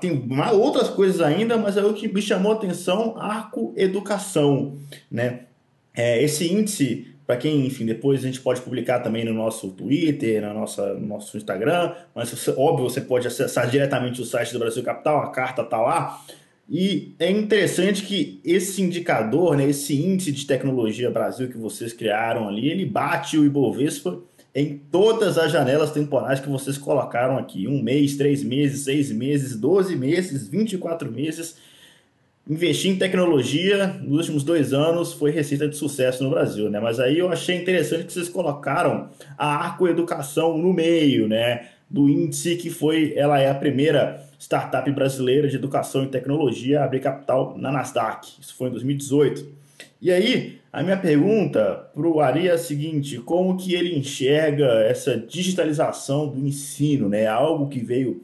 tem outras coisas ainda, mas é o que me chamou a atenção, Arco Educação. Né? É, esse índice, para quem, enfim, depois a gente pode publicar também no nosso Twitter, na nossa, no nosso Instagram, mas óbvio, você pode acessar diretamente o site do Brasil Capital, a carta está lá. E é interessante que esse indicador, né, esse índice de tecnologia Brasil que vocês criaram ali, ele bate o Ibovespa em todas as janelas temporais que vocês colocaram aqui. Um mês, três meses, seis meses, doze meses, 24 meses. Investir em tecnologia nos últimos dois anos foi receita de sucesso no Brasil, né? Mas aí eu achei interessante que vocês colocaram a Arco Educação no meio, né? Do índice que foi, ela é a primeira startup brasileira de educação e tecnologia a abrir capital na Nasdaq. Isso foi em 2018. E aí, a minha pergunta para o Ari é a seguinte: como que ele enxerga essa digitalização do ensino? Né? Algo que veio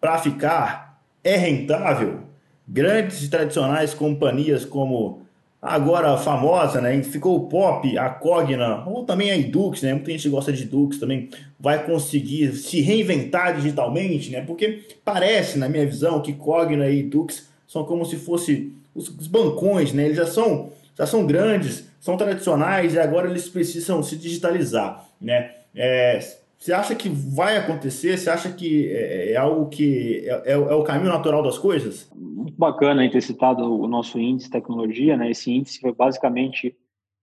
para ficar? É rentável? Grandes e tradicionais companhias como agora famosa, né? Ficou o Pop, a Cogna, ou também a Edux, né? Muita gente gosta de Edux também, vai conseguir se reinventar digitalmente, né? Porque parece, na minha visão, que Cogna e Edux são como se fossem os, os bancões, né? Eles já são, já são grandes, são tradicionais e agora eles precisam se digitalizar, né? É, você acha que vai acontecer? Você acha que é, é algo que é, é, é, o caminho natural das coisas? Muito bacana ter citado o nosso índice tecnologia, né? Esse índice foi basicamente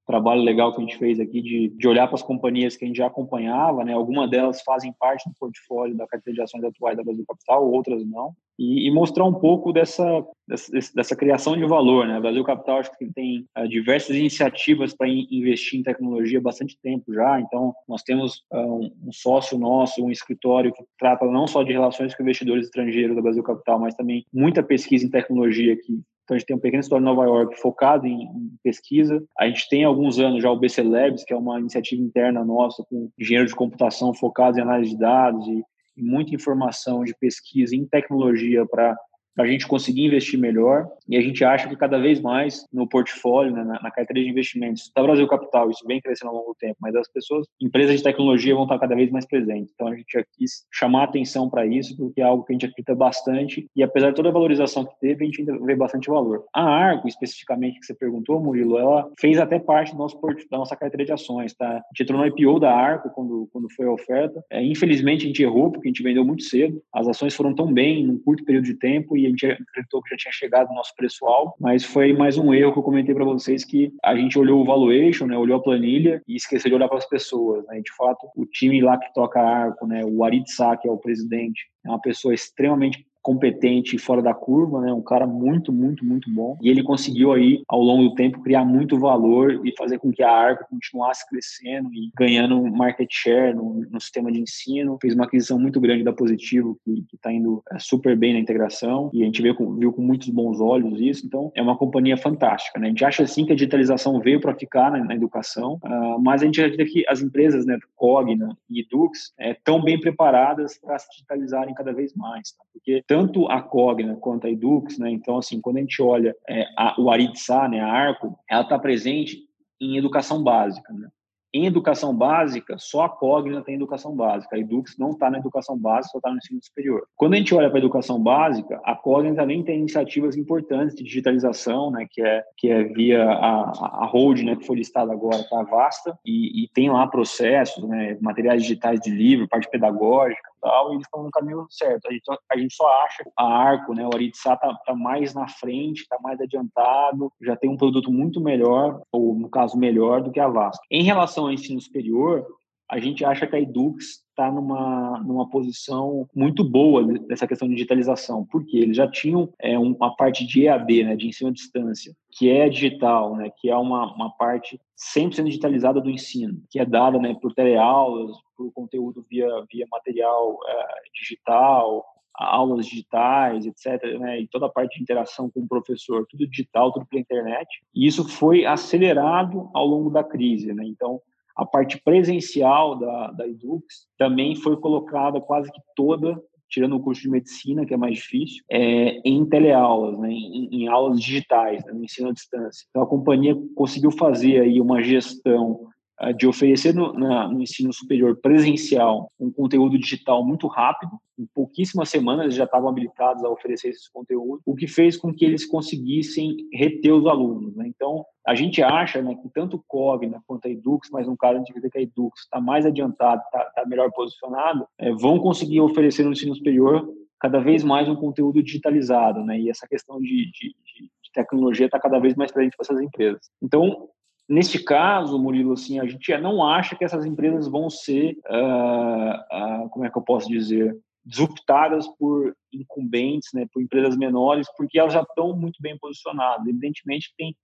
trabalho legal que a gente fez aqui de, de olhar para as companhias que a gente já acompanhava, né? Algumas delas fazem parte do portfólio da carteira de ações atuais da Brasil Capital, outras não, e, e mostrar um pouco dessa, dessa, dessa criação de valor, né? A Brasil Capital acho que tem uh, diversas iniciativas para in, investir em tecnologia há bastante tempo já, então nós temos uh, um, sócio nosso, um escritório que trata não só de relações com investidores estrangeiros da Brasil Capital, mas também muita pesquisa em tecnologia que então, a gente tem um pequeno escritório em Nova York focado em, em, pesquisa. A gente tem há alguns anos já o BC Labs, que é uma iniciativa interna nossa com engenheiros de computação focados em análise de dados e muita informação de pesquisa em tecnologia para a gente conseguir investir melhor. E a gente acha que cada vez mais no portfólio, né, na, na, carteira de investimentos da Brasil Capital, isso vem crescendo ao longo do tempo, mas as pessoas, empresas de tecnologia vão estar cada vez mais presentes. Então a gente já quis chamar atenção para isso, porque é algo que a gente acredita bastante. E apesar de toda a valorização que teve, a gente ainda vê bastante valor. A Arco, especificamente, que você perguntou, Murilo, ela fez até parte do nosso da nossa carteira de ações. Tá? A gente entrou no IPO da Arco quando, quando foi a oferta. É, infelizmente, a gente errou, porque a gente vendeu muito cedo. As ações foram tão bem, num curto período de tempo, e a gente acreditou que já tinha chegado no nosso preço-alvo, mas foi mais um erro que eu comentei para vocês que a gente olhou o valuation, né, olhou a planilha e esqueceu de olhar para as pessoas, né, de fato, o time lá que toca arco, né, o Arid Sá, que é o presidente, é uma pessoa extremamente competente fora da curva, né? Um cara muito, muito, muito bom. E ele conseguiu aí, ao longo do tempo, criar muito valor e fazer com que a Arco continuasse crescendo e ganhando market share no, no sistema de ensino. Fez uma aquisição muito grande da Positivo, que está indo é, super bem na integração. E a gente viu com, viu com muitos bons olhos isso. Então, é uma companhia fantástica, né? A gente acha, sim, que a digitalização veio para ficar na, na educação, uh, mas a gente acredita que as empresas, né, Cogna e Edux, estão é, bem preparadas para se digitalizarem cada vez mais, tá? Porque tanto a Cogna quanto a Edux, né? Então, assim, quando a gente olha é, a, o Aridsa, né, a Arco, ela está presente em educação básica, né? Em educação básica, só a Cogna tem educação básica. A Edux não está na educação básica, só está no ensino superior. Quando a gente olha para a educação básica, a Cogna também tem iniciativas importantes de digitalização, né, que é que é via a, a Hold, né, que foi listada agora, tá vasta, e, e tem lá processos, né, materiais digitais de livro, parte pedagógica, tal, e eles estão no caminho certo. A gente, a gente só acha a Arco, né, o Aritsá está tá mais na frente, está mais adiantado, já tem um produto muito melhor, ou no caso melhor do que a Vasco. Em relação ao ensino superior, a gente acha que a Edux está numa, numa posição muito boa dessa questão de digitalização, porque eles já tinham é, uma parte de EAD, né, de ensino à distância, que é digital, né, que é uma, uma parte 100% digitalizada do ensino, que é dada né, por teleaulas, por conteúdo via, via material é, digital, aulas digitais, etc., né, e toda a parte de interação com o professor, tudo digital, tudo pela internet. E isso foi acelerado ao longo da crise, né? Então, a parte presencial da, da Edux também foi colocada quase que toda tirando o curso de medicina, que é mais difícil, é, em teleaulas, né, em, em aulas digitais, né, no ensino à distância. Então, a companhia conseguiu fazer aí uma gestão de oferecer no, na, no, ensino superior presencial um conteúdo digital muito rápido. Em pouquíssimas semanas eles já estavam habilitados a oferecer esse conteúdo, o que fez com que eles conseguissem reter os alunos. Né? Então, a gente acha né, que tanto o Cogna quanto a Edux, mas no caso a gente vê que a Edux está mais adiantado, está tá melhor posicionado, é, vão conseguir oferecer no ensino superior cada vez mais um conteúdo digitalizado, né? E essa questão de, de, de tecnologia está cada vez mais presente para essas empresas. Então, Neste caso, Murilo, assim, a gente não acha que essas empresas vão ser, uh, uh, como é que eu posso dizer, disruptadas por incumbentes, né, por empresas menores, porque elas já estão muito bem posicionadas. Evidentemente, tem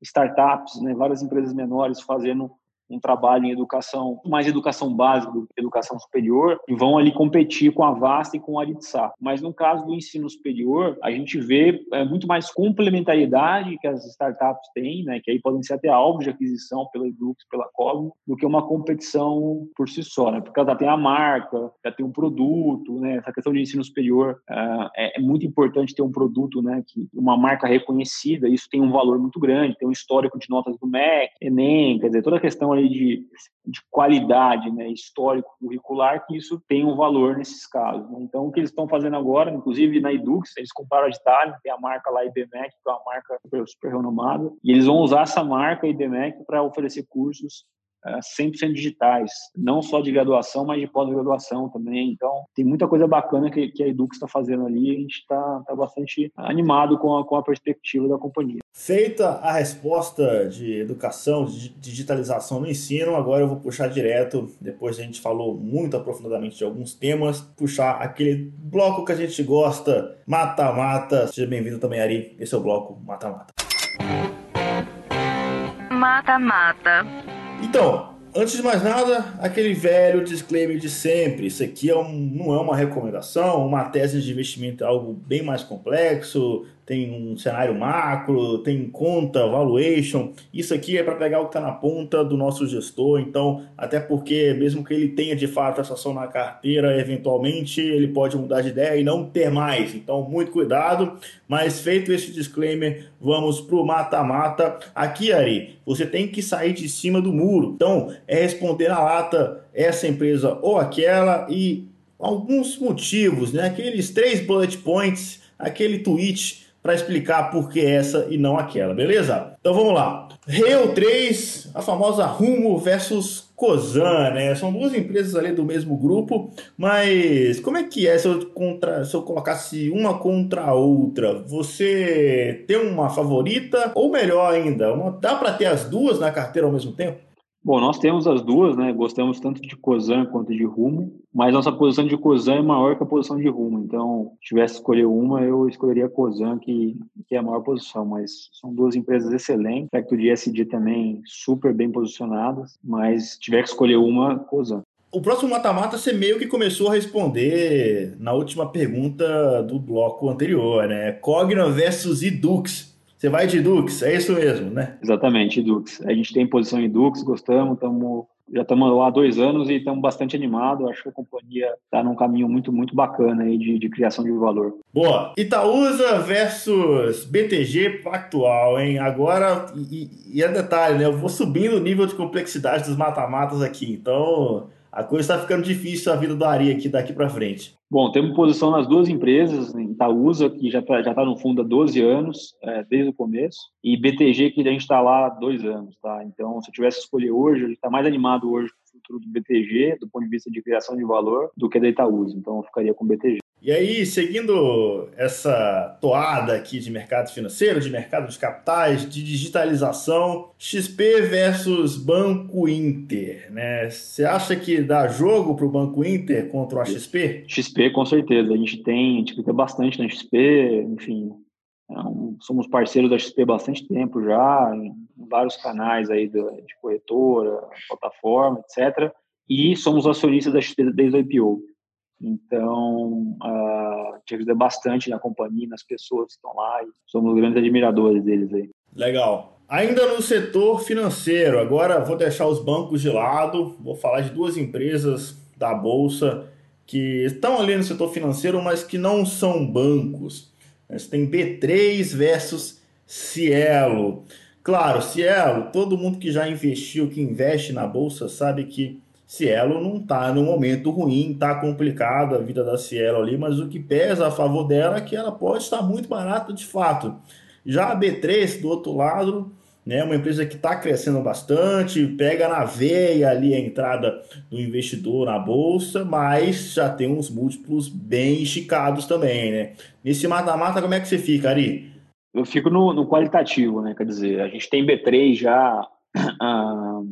startups, né, várias empresas menores fazendo um trabalho em educação, mais educação básica do que educação superior, e vão ali competir com a Vasta e com a Aritsá. Mas no caso do ensino superior, a gente vê é, muito mais complementaridade que as startups têm, né, que aí podem ser até alvo de aquisição pela Edux, pela Cogno, do que uma competição por si só, né, porque ela já tem a marca, já tem um produto, né, essa questão de ensino superior é, é, muito importante ter um produto, né, que uma marca reconhecida, isso tem um valor muito grande, tem um histórico de notas do MEC, Enem, quer dizer, toda a questão aí de, de qualidade, né, histórico curricular, que isso tem um valor nesses casos. Né? Então, o que eles estão fazendo agora, inclusive na Edux, eles compraram a Stalin, tem a marca lá IBMEC, que é uma marca super renomada, e eles vão usar essa marca IBMEC para oferecer cursos 100% é, digitais, não só de graduação, mas de pós-graduação também. Então, tem muita coisa bacana que, que a Edux está fazendo ali e a gente está tá bastante animado com a, com a perspectiva da companhia. Feita a resposta de educação, de digitalização no ensino, agora eu vou puxar direto, depois a gente falou muito aprofundadamente de alguns temas, puxar aquele bloco que a gente gosta, mata-mata. Seja bem-vindo também, Ari. Esse é o bloco mata-mata. Mata-mata. Então, antes de mais nada, aquele velho disclaimer de sempre. Isso aqui é um, não é uma recomendação, uma tese de investimento é algo bem mais complexo, tem um cenário macro, tem conta, valuation. Isso aqui é para pegar o que está na ponta do nosso gestor. Então, até porque, mesmo que ele tenha de fato essa ação na carteira, eventualmente ele pode mudar de ideia e não ter mais. Então, muito cuidado. Mas feito esse disclaimer, vamos para o mata-mata. Aqui, Ari, você tem que sair de cima do muro. Então, é responder na lata essa empresa ou aquela e alguns motivos, né? Aqueles três bullet points, aquele tweet para explicar por que essa e não aquela, beleza? Então vamos lá. Rio 3, a famosa Rumo versus Cosan, né? São duas empresas ali do mesmo grupo, mas como é que é se eu, contra, se eu colocasse uma contra a outra? Você tem uma favorita ou melhor ainda, uma, dá para ter as duas na carteira ao mesmo tempo? Bom, nós temos as duas, né? Gostamos tanto de Cosan quanto de Rumo, mas nossa posição de Cosan é maior que a posição de Rumo. Então, se tivesse que escolher uma, eu escolheria Cosan, que, que é a maior posição. Mas são duas empresas excelentes, Tecto de SD também super bem posicionadas, mas se tiver que escolher uma, Cosan. O próximo mata-mata você meio que começou a responder na última pergunta do bloco anterior, né? Cogna versus Edux. Você vai de Dux, é isso mesmo, né? Exatamente, Dux. A gente tem posição em Dux, gostamos, estamos já estamos lá há dois anos e estamos bastante animados. Acho que a companhia está num caminho muito, muito bacana aí de, de criação de valor. Boa. Itaúsa versus BTG Pactual, hein? Agora, e, e é detalhe, né? Eu vou subindo o nível de complexidade dos mata-matas aqui. Então, a coisa está ficando difícil a vida do Ari aqui daqui para frente. Bom, temos posição nas duas empresas, em Itaúsa, que já está já tá no fundo há 12 anos, é, desde o começo, e BTG, que a gente está lá há dois anos. Tá? Então, se eu tivesse que escolher hoje, a gente está mais animado hoje com o futuro do BTG, do ponto de vista de criação de valor, do que da Itaúsa. Então, eu ficaria com o BTG. E aí, seguindo essa toada aqui de mercado financeiro, de mercado de capitais, de digitalização, XP versus Banco Inter, né? Você acha que dá jogo para o Banco Inter contra o XP? XP, com certeza. A gente tem, a gente fica bastante na XP, enfim, é um, somos parceiros da XP há bastante tempo já, em vários canais aí de, de corretora, plataforma, etc. E somos acionistas da XP desde o IPO. Então, uh, te ajuda bastante na companhia, nas pessoas que estão lá, e somos grandes admiradores deles aí. Legal. Ainda no setor financeiro, agora vou deixar os bancos de lado, vou falar de duas empresas da Bolsa que estão ali no setor financeiro, mas que não são bancos. Você tem B3 versus Cielo. Claro, Cielo, todo mundo que já investiu, que investe na Bolsa, sabe que Cielo não está num momento ruim, está complicada a vida da Cielo ali, mas o que pesa a favor dela é que ela pode estar muito barata de fato. Já a B3, do outro lado, né, uma empresa que está crescendo bastante, pega na veia ali a entrada do investidor na bolsa, mas já tem uns múltiplos bem esticados também, né? Nesse mata-mata, como é que você fica, Ari? Eu fico no, no qualitativo, né? Quer dizer, a gente tem B3 já ah,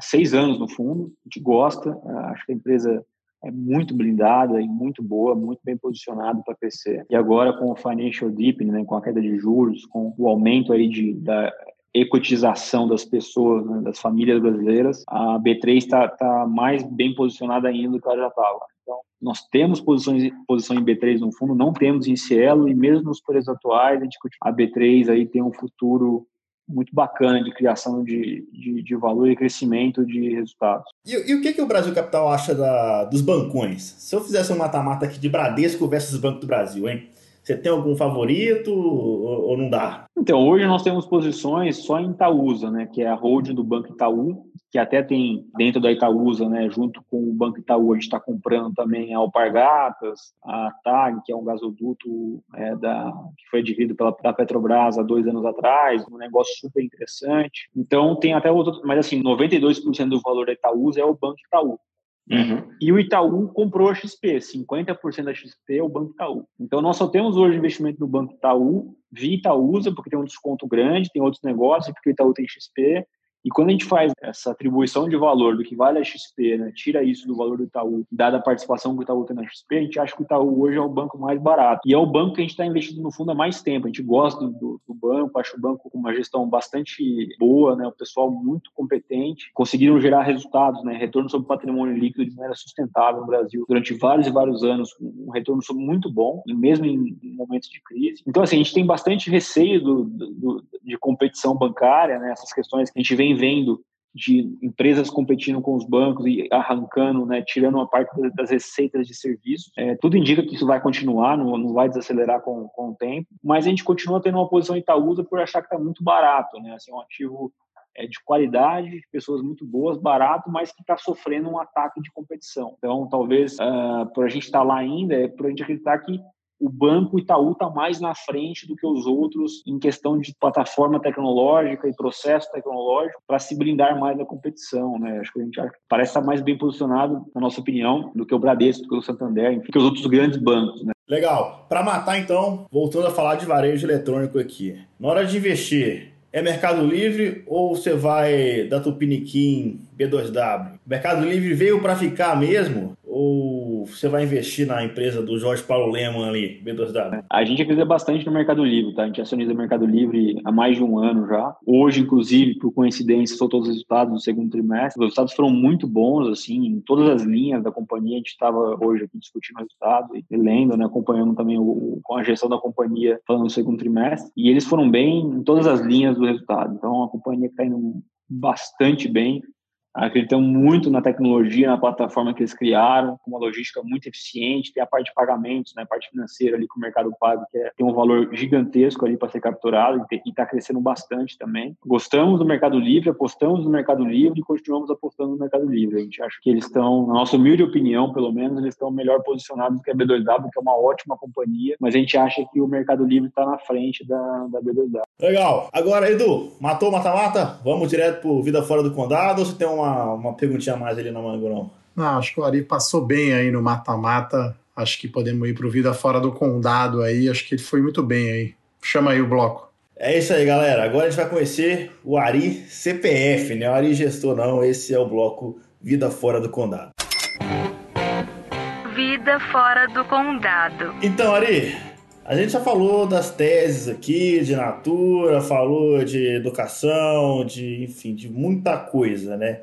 seis anos no fundo, a gente gosta, acho que a empresa é muito blindada e muito boa, muito bem posicionada para crescer. E agora com o financial deepening, né, com a queda de juros, com o aumento aí de, da ecotização das pessoas, né, das famílias brasileiras, a B3 está tá mais bem posicionada ainda do que ela já estava. Então, nós temos posições, posição em B3 no fundo, não temos em Cielo, e mesmo nos preços atuais, a, gente, a B3 aí tem um futuro muito bacana de criação de, de, de, valor e crescimento de resultados. E, e o que, que o Brasil Capital acha da, dos bancões? Se eu fizesse um mata-mata aqui de Bradesco versus Banco do Brasil, hein? Você tem algum favorito ou, ou, não dá? Então, hoje nós temos posições só em Itaúsa, né, que é a holding do Banco Itaú, que até tem dentro da Itaúsa, né, junto com o Banco Itaú, a gente está comprando também a Alpargatas, a TAG, que é um gasoduto é, da, que foi adquirido pela, pela Petrobras há dois anos atrás, um negócio super interessante. Então, tem até outro, mas assim, 92% do valor da Itaúsa é o Banco Itaú. Uhum. E o Itaú comprou a XP, 50% da XP é o Banco Itaú. Então nós só temos hoje investimento no Banco Itaú, via Itaúsa, porque tem um desconto grande, tem outros negócios, porque o Itaú tem XP, e quando a gente faz essa atribuição de valor do que vale a XP, né, tira isso do valor do Itaú, dada a participação que o Itaú tem na XP, a gente acha que o Itaú hoje é o banco mais barato. E é o banco que a gente está investindo no fundo há mais tempo. A gente gosta do, do, banco, acha o banco com uma gestão bastante boa, né, o pessoal muito competente, conseguiram gerar resultados, né, retorno sobre patrimônio líquido de maneira sustentável no Brasil durante vários e vários anos, um retorno muito bom, mesmo em momentos de crise. Então, assim, a gente tem bastante receio do, de competição bancária, né, essas questões que a gente vem vendo de empresas competindo com os bancos e arrancando, né, tirando uma parte das receitas de serviços. É, tudo indica que isso vai continuar, não, não vai desacelerar com, com o tempo, mas a gente continua tendo uma posição Itaúsa por achar que está muito barato, né, assim, um ativo é, de qualidade, de pessoas muito boas, barato, mas que está sofrendo um ataque de competição. Então, talvez, uh, por a gente estar tá lá ainda, é por a gente acreditar que o banco Itaú está mais na frente do que os outros em questão de plataforma tecnológica e processo tecnológico para se blindar mais da competição, né? Acho que a gente parece estar mais bem posicionado, na nossa opinião, do que o Bradesco, do que o Santander, enfim, que os outros grandes bancos, né? Legal. Para matar, então, voltando a falar de varejo eletrônico aqui. Na hora de investir, é Mercado Livre ou você vai da Tupiniquim B2W? Mercado Livre veio para ficar mesmo? Ou você vai investir na empresa do Jorge Paulo Leman ali, B2W? A gente acredita bastante no Mercado Livre, tá? A gente é acionista do Mercado Livre há mais de um ano já. Hoje, inclusive, por coincidência, soltou os resultados do segundo trimestre. Os resultados foram muito bons, assim, em todas as linhas da companhia. A gente estava hoje aqui discutindo o resultado e lendo, né, acompanhando também o, com a gestão da companhia falando do segundo trimestre. E eles foram bem em todas as linhas do resultado. Então, a companhia está indo bastante bem acreditam muito na tecnologia, na plataforma que eles criaram, com uma logística muito eficiente, tem a parte de pagamentos, né, a parte financeira ali com o Mercado Pago, que é, tem um valor gigantesco ali para ser capturado e está crescendo bastante também. Gostamos do Mercado Livre, apostamos no Mercado Livre e continuamos apostando no Mercado Livre. A gente acha que eles estão, na nossa humilde opinião, pelo menos, eles estão melhor posicionados que a B2W, que é uma ótima companhia, mas a gente acha que o Mercado Livre está na frente da, da B2W. Legal. Agora, Edu, matou mata-mata? Vamos direto para Vida Fora do Condado ou você tem uma uma, uma perguntinha a mais ali na manga, não? Não, acho que o Ari passou bem aí no mata-mata. Acho que podemos ir para o Vida Fora do Condado aí. Acho que ele foi muito bem aí. Chama aí o bloco. É isso aí, galera. Agora a gente vai conhecer o Ari CPF, né? O Ari Gestor não. Esse é o bloco Vida Fora do Condado. Vida Fora do Condado. Então, Ari, a gente já falou das teses aqui, de natura, falou de educação, de, enfim, de muita coisa, né?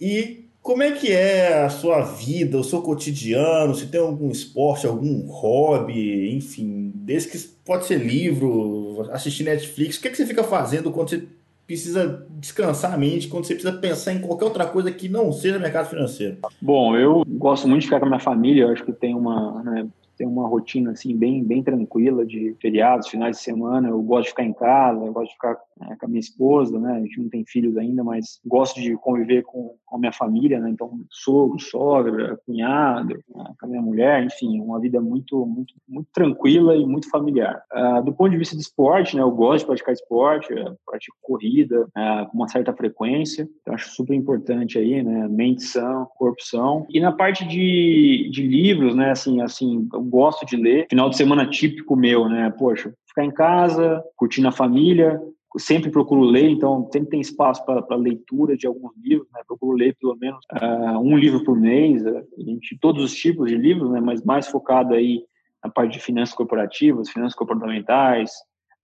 E como é que é a sua vida, o seu cotidiano? Se tem algum esporte, algum hobby, enfim, desde que pode ser livro, assistir Netflix, o que, é que você fica fazendo quando você precisa descansar a mente, quando você precisa pensar em qualquer outra coisa que não seja mercado financeiro? Bom, eu gosto muito de ficar com a minha família, eu acho que tem uma, né, tem uma rotina assim bem bem tranquila de feriados, finais de semana. Eu gosto de ficar em casa, eu gosto de ficar é, com a minha esposa, né? A gente não tem filhos ainda, mas gosto de conviver com, com a minha família, né? Então, sogro, sogra, cunhado, né? com a minha mulher, enfim, uma vida muito muito muito tranquila e muito familiar. Uh, do ponto de vista de esporte, né? Eu gosto de praticar esporte, pratico corrida uh, com uma certa frequência. Então, acho super importante aí, né? Mente sã, corpo são. E na parte de, de livros, né? Assim, assim, gosto de ler. Final de semana típico meu, né? Poxa, ficar em casa, curtindo a família, sempre procuro ler, então sempre tem espaço para leitura de alguns livros, né? Procuro ler pelo menos uh, um livro por mês, uh, gente, todos os tipos de livros, né? Mas mais focado aí na parte de finanças corporativas, finanças comportamentais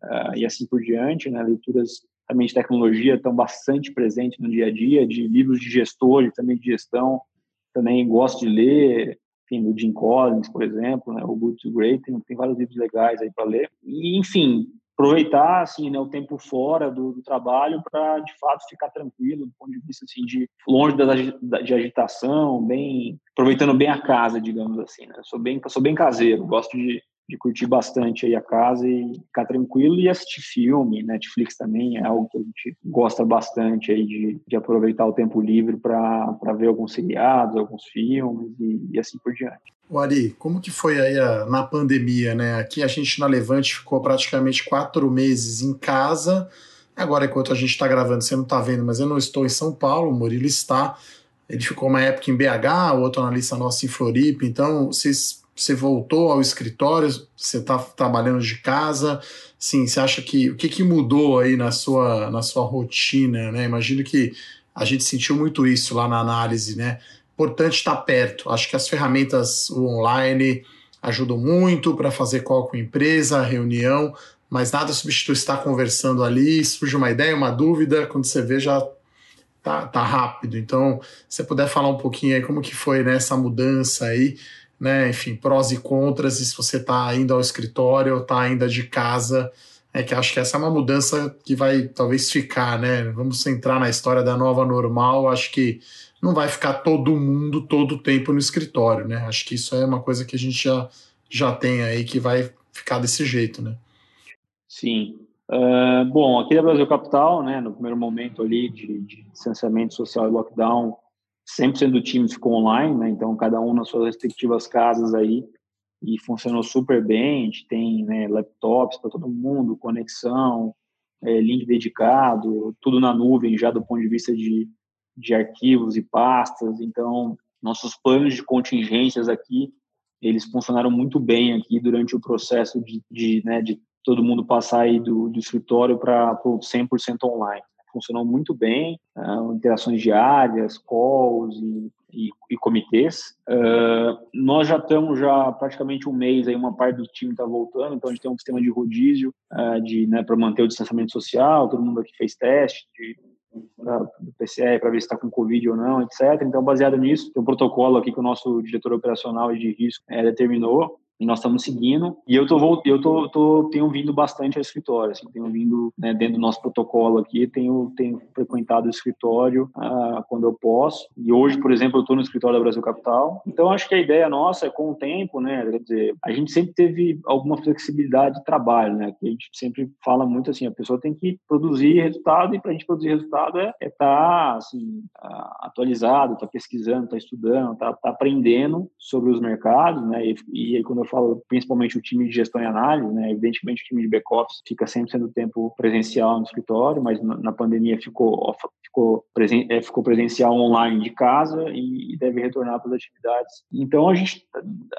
uh, e assim por diante, né? Leituras também de tecnologia estão bastante presentes no dia a dia, de livros de gestores, também de gestão, também gosto de ler, enfim, do Jim Collins, por exemplo, né, o Good to Great, tem, tem vários livros legais aí para ler. E, enfim, aproveitar assim, né, o tempo fora do, do trabalho para de fato ficar tranquilo do ponto de vista assim de longe da, de agitação, bem aproveitando bem a casa, digamos assim. Né? Sou bem sou bem caseiro, gosto de de curtir bastante aí a casa e ficar tranquilo e assistir filme, Netflix também é algo que a gente gosta bastante aí de, de aproveitar o tempo livre para ver alguns seriados, alguns filmes e, e, assim por diante. O Ari, como que foi aí a, na pandemia, né? Aqui a gente na Levante ficou praticamente quatro meses em casa. Agora, enquanto a gente está gravando, você não está vendo, mas eu não estou em São Paulo, o Murilo está. Ele ficou uma época em BH, o outro analista nosso em Floripa. Então, vocês você voltou ao escritório, você está trabalhando de casa, sim, você acha que o que, que mudou aí na sua, na sua rotina, né? Imagino que a gente sentiu muito isso lá na análise, né? Importante estar perto. Acho que as ferramentas online ajudam muito para fazer call com empresa, reunião, mas nada substitui estar conversando ali, surge uma ideia, uma dúvida, quando você vê já tá, tá rápido. Então, se você puder falar um pouquinho aí como que foi né, essa mudança aí, né? Enfim, prós e contras, e se você está indo ao escritório ou está ainda de casa. É que acho que essa é uma mudança que vai talvez ficar, né? Vamos entrar na história da nova normal. Acho que não vai ficar todo mundo todo o tempo no escritório, né? Acho que isso é uma coisa que a gente já, já tem aí que vai ficar desse jeito, né? Sim. Uh, bom, aqui da Brasil Capital, né, no primeiro momento ali de, de distanciamento social e lockdown, 100% do time ficou online, né? Então cada um nas suas respectivas casas aí e funcionou super bem. A gente tem né, laptops para todo mundo, conexão, é, link dedicado, tudo na nuvem já do ponto de vista de, de arquivos e pastas. Então nossos planos de contingências aqui eles funcionaram muito bem aqui durante o processo de, de, né, de todo mundo passar aí do, do escritório para 100% online funcionou muito bem, uh, interações diárias, calls e, e, e comitês. Uh, nós já estamos já praticamente um mês aí, uma parte do time está voltando, então a gente tem um sistema de rodízio uh, de né, para manter o distanciamento social, todo mundo aqui fez teste de, do PCR para ver se está com Covid ou não, etc. Então, baseado nisso, tem um protocolo aqui que o nosso diretor operacional de risco é, determinou e nós estamos seguindo. E eu tô eu tô, tô tenho vindo bastante ao escritório, assim, tenho vindo né, dentro do nosso protocolo aqui, tenho tenho frequentado o escritório ah, quando eu posso. E hoje, por exemplo, eu estou no escritório da Brasil Capital. Então acho que a ideia nossa é com o tempo, né, quer dizer, a gente sempre teve alguma flexibilidade de trabalho, né, que a gente sempre fala muito assim, a pessoa tem que produzir resultado e para a gente produzir resultado é estar é tá, assim atualizado, estar tá pesquisando, estar tá estudando, estar tá, tá aprendendo sobre os mercados, né, e, e aí quando eu falo principalmente o time de gestão e análise, né? Evidentemente o time de back-office fica sempre sendo tempo presencial no escritório, mas na pandemia ficou ficou, presen é, ficou presencial online de casa e, deve retornar para as atividades. Então a gente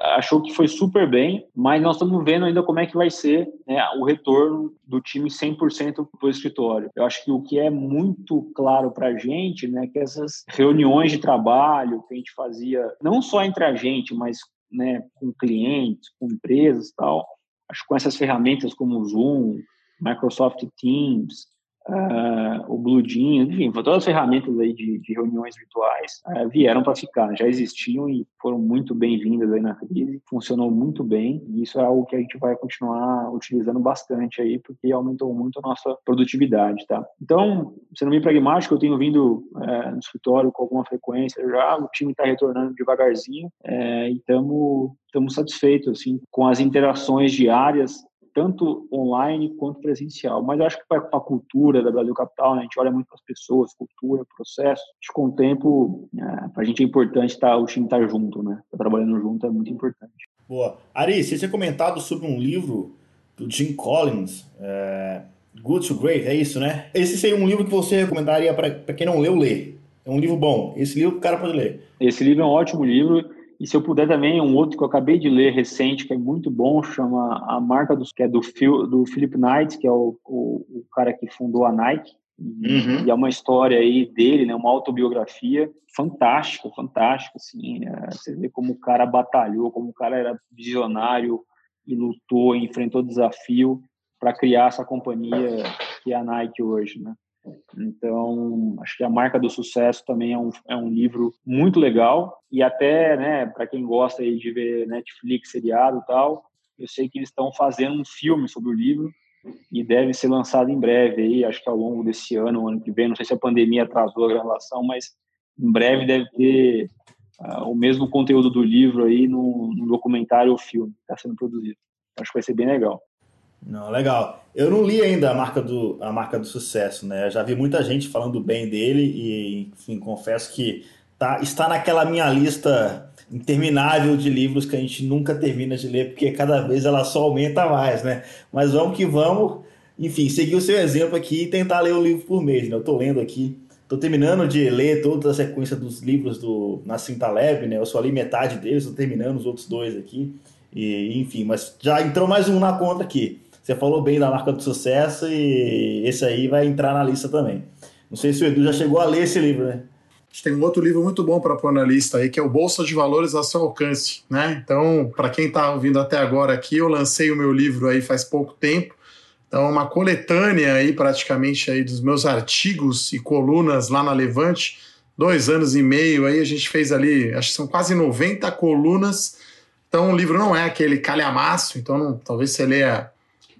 achou que foi super bem, mas nós estamos vendo ainda como é que vai ser né, o retorno do time 100% para o escritório. Eu acho que o que é muito claro para a gente, né, que essas reuniões de trabalho que a gente fazia, não só entre a gente, mas né, com clientes, com empresas tal. Acho que com essas ferramentas como o Zoom, Microsoft Teams, uh, o Blue Jean, enfim, todas as ferramentas aí de, de reuniões virtuais uh, vieram para ficar, já existiam e foram muito bem-vindas aí na crise, funcionou muito bem e isso é algo que a gente vai continuar utilizando bastante aí, porque aumentou muito a nossa produtividade, tá? Então, sendo bem pragmático, eu tenho vindo uh, no escritório com alguma frequência já, o time está retornando devagarzinho e estamos estamos satisfeitos assim com as interações diárias tanto online quanto presencial. Mas eu acho que para a cultura da Brasil Capital, né, a gente olha muito para as pessoas, cultura, processo. Acho que com o tempo, é, para a gente é importante tá, o time estar tá junto, né? Tá trabalhando junto é muito importante. Boa. Ari, você tinha comentado sobre um livro do Jim Collins, é, Good to Great, é isso, né? Esse seria um livro que você recomendaria para quem não leu, ler. É um livro bom. Esse livro o cara pode ler. Esse livro é um ótimo livro e se eu puder também, um outro que eu acabei de ler recente, que é muito bom, chama A Marca dos, que é do, Phil, do Philip Knight, que é o, o, o cara que fundou a Nike. Uhum. E é uma história aí dele, né, uma autobiografia fantástica, fantástica, assim, é, você vê como o cara batalhou, como o cara era visionário e lutou, enfrentou desafio para criar essa companhia que é a Nike hoje, né? Então, acho que a marca do sucesso também é um, é um livro muito legal e até, né, para quem gosta aí de ver Netflix, seriado e tal, eu sei que eles estão fazendo um filme sobre o livro e deve ser lançado em breve aí, acho que ao longo desse ano, ano que vem, não sei se a pandemia atrasou a gravação, mas em breve deve ter uh, o mesmo conteúdo do livro aí no, no documentário ou filme que está sendo produzido. Acho que vai ser bem legal. Não, legal. Eu não li ainda a marca do, a marca do sucesso, né? Eu já vi muita gente falando bem dele e, enfim, confesso que tá, está naquela minha lista interminável de livros que a gente nunca termina de ler, porque cada vez ela só aumenta mais, né? Mas vamos que vamos, enfim, seguir o seu exemplo aqui e tentar ler um livro por mês, né? Eu estou lendo aqui, estou terminando de ler toda a sequência dos livros do Nassim Taleb, né? Eu só li metade deles, estou terminando os outros dois aqui, e enfim, mas já entrou mais um na conta aqui. Você falou bem da marca do sucesso e esse aí vai entrar na lista também. Não sei se o Edu já chegou a ler esse livro, né? A tem um outro livro muito bom para pôr na lista aí, que é o Bolsa de Valores ao seu alcance, né? Então, para quem está ouvindo até agora aqui, eu lancei o meu livro aí faz pouco tempo. Então, uma coletânea aí praticamente aí dos meus artigos e colunas lá na Levante. Dois anos e meio aí a gente fez ali, acho que são quase 90 colunas. Então, o livro não é aquele calhamaço, então não, talvez você leia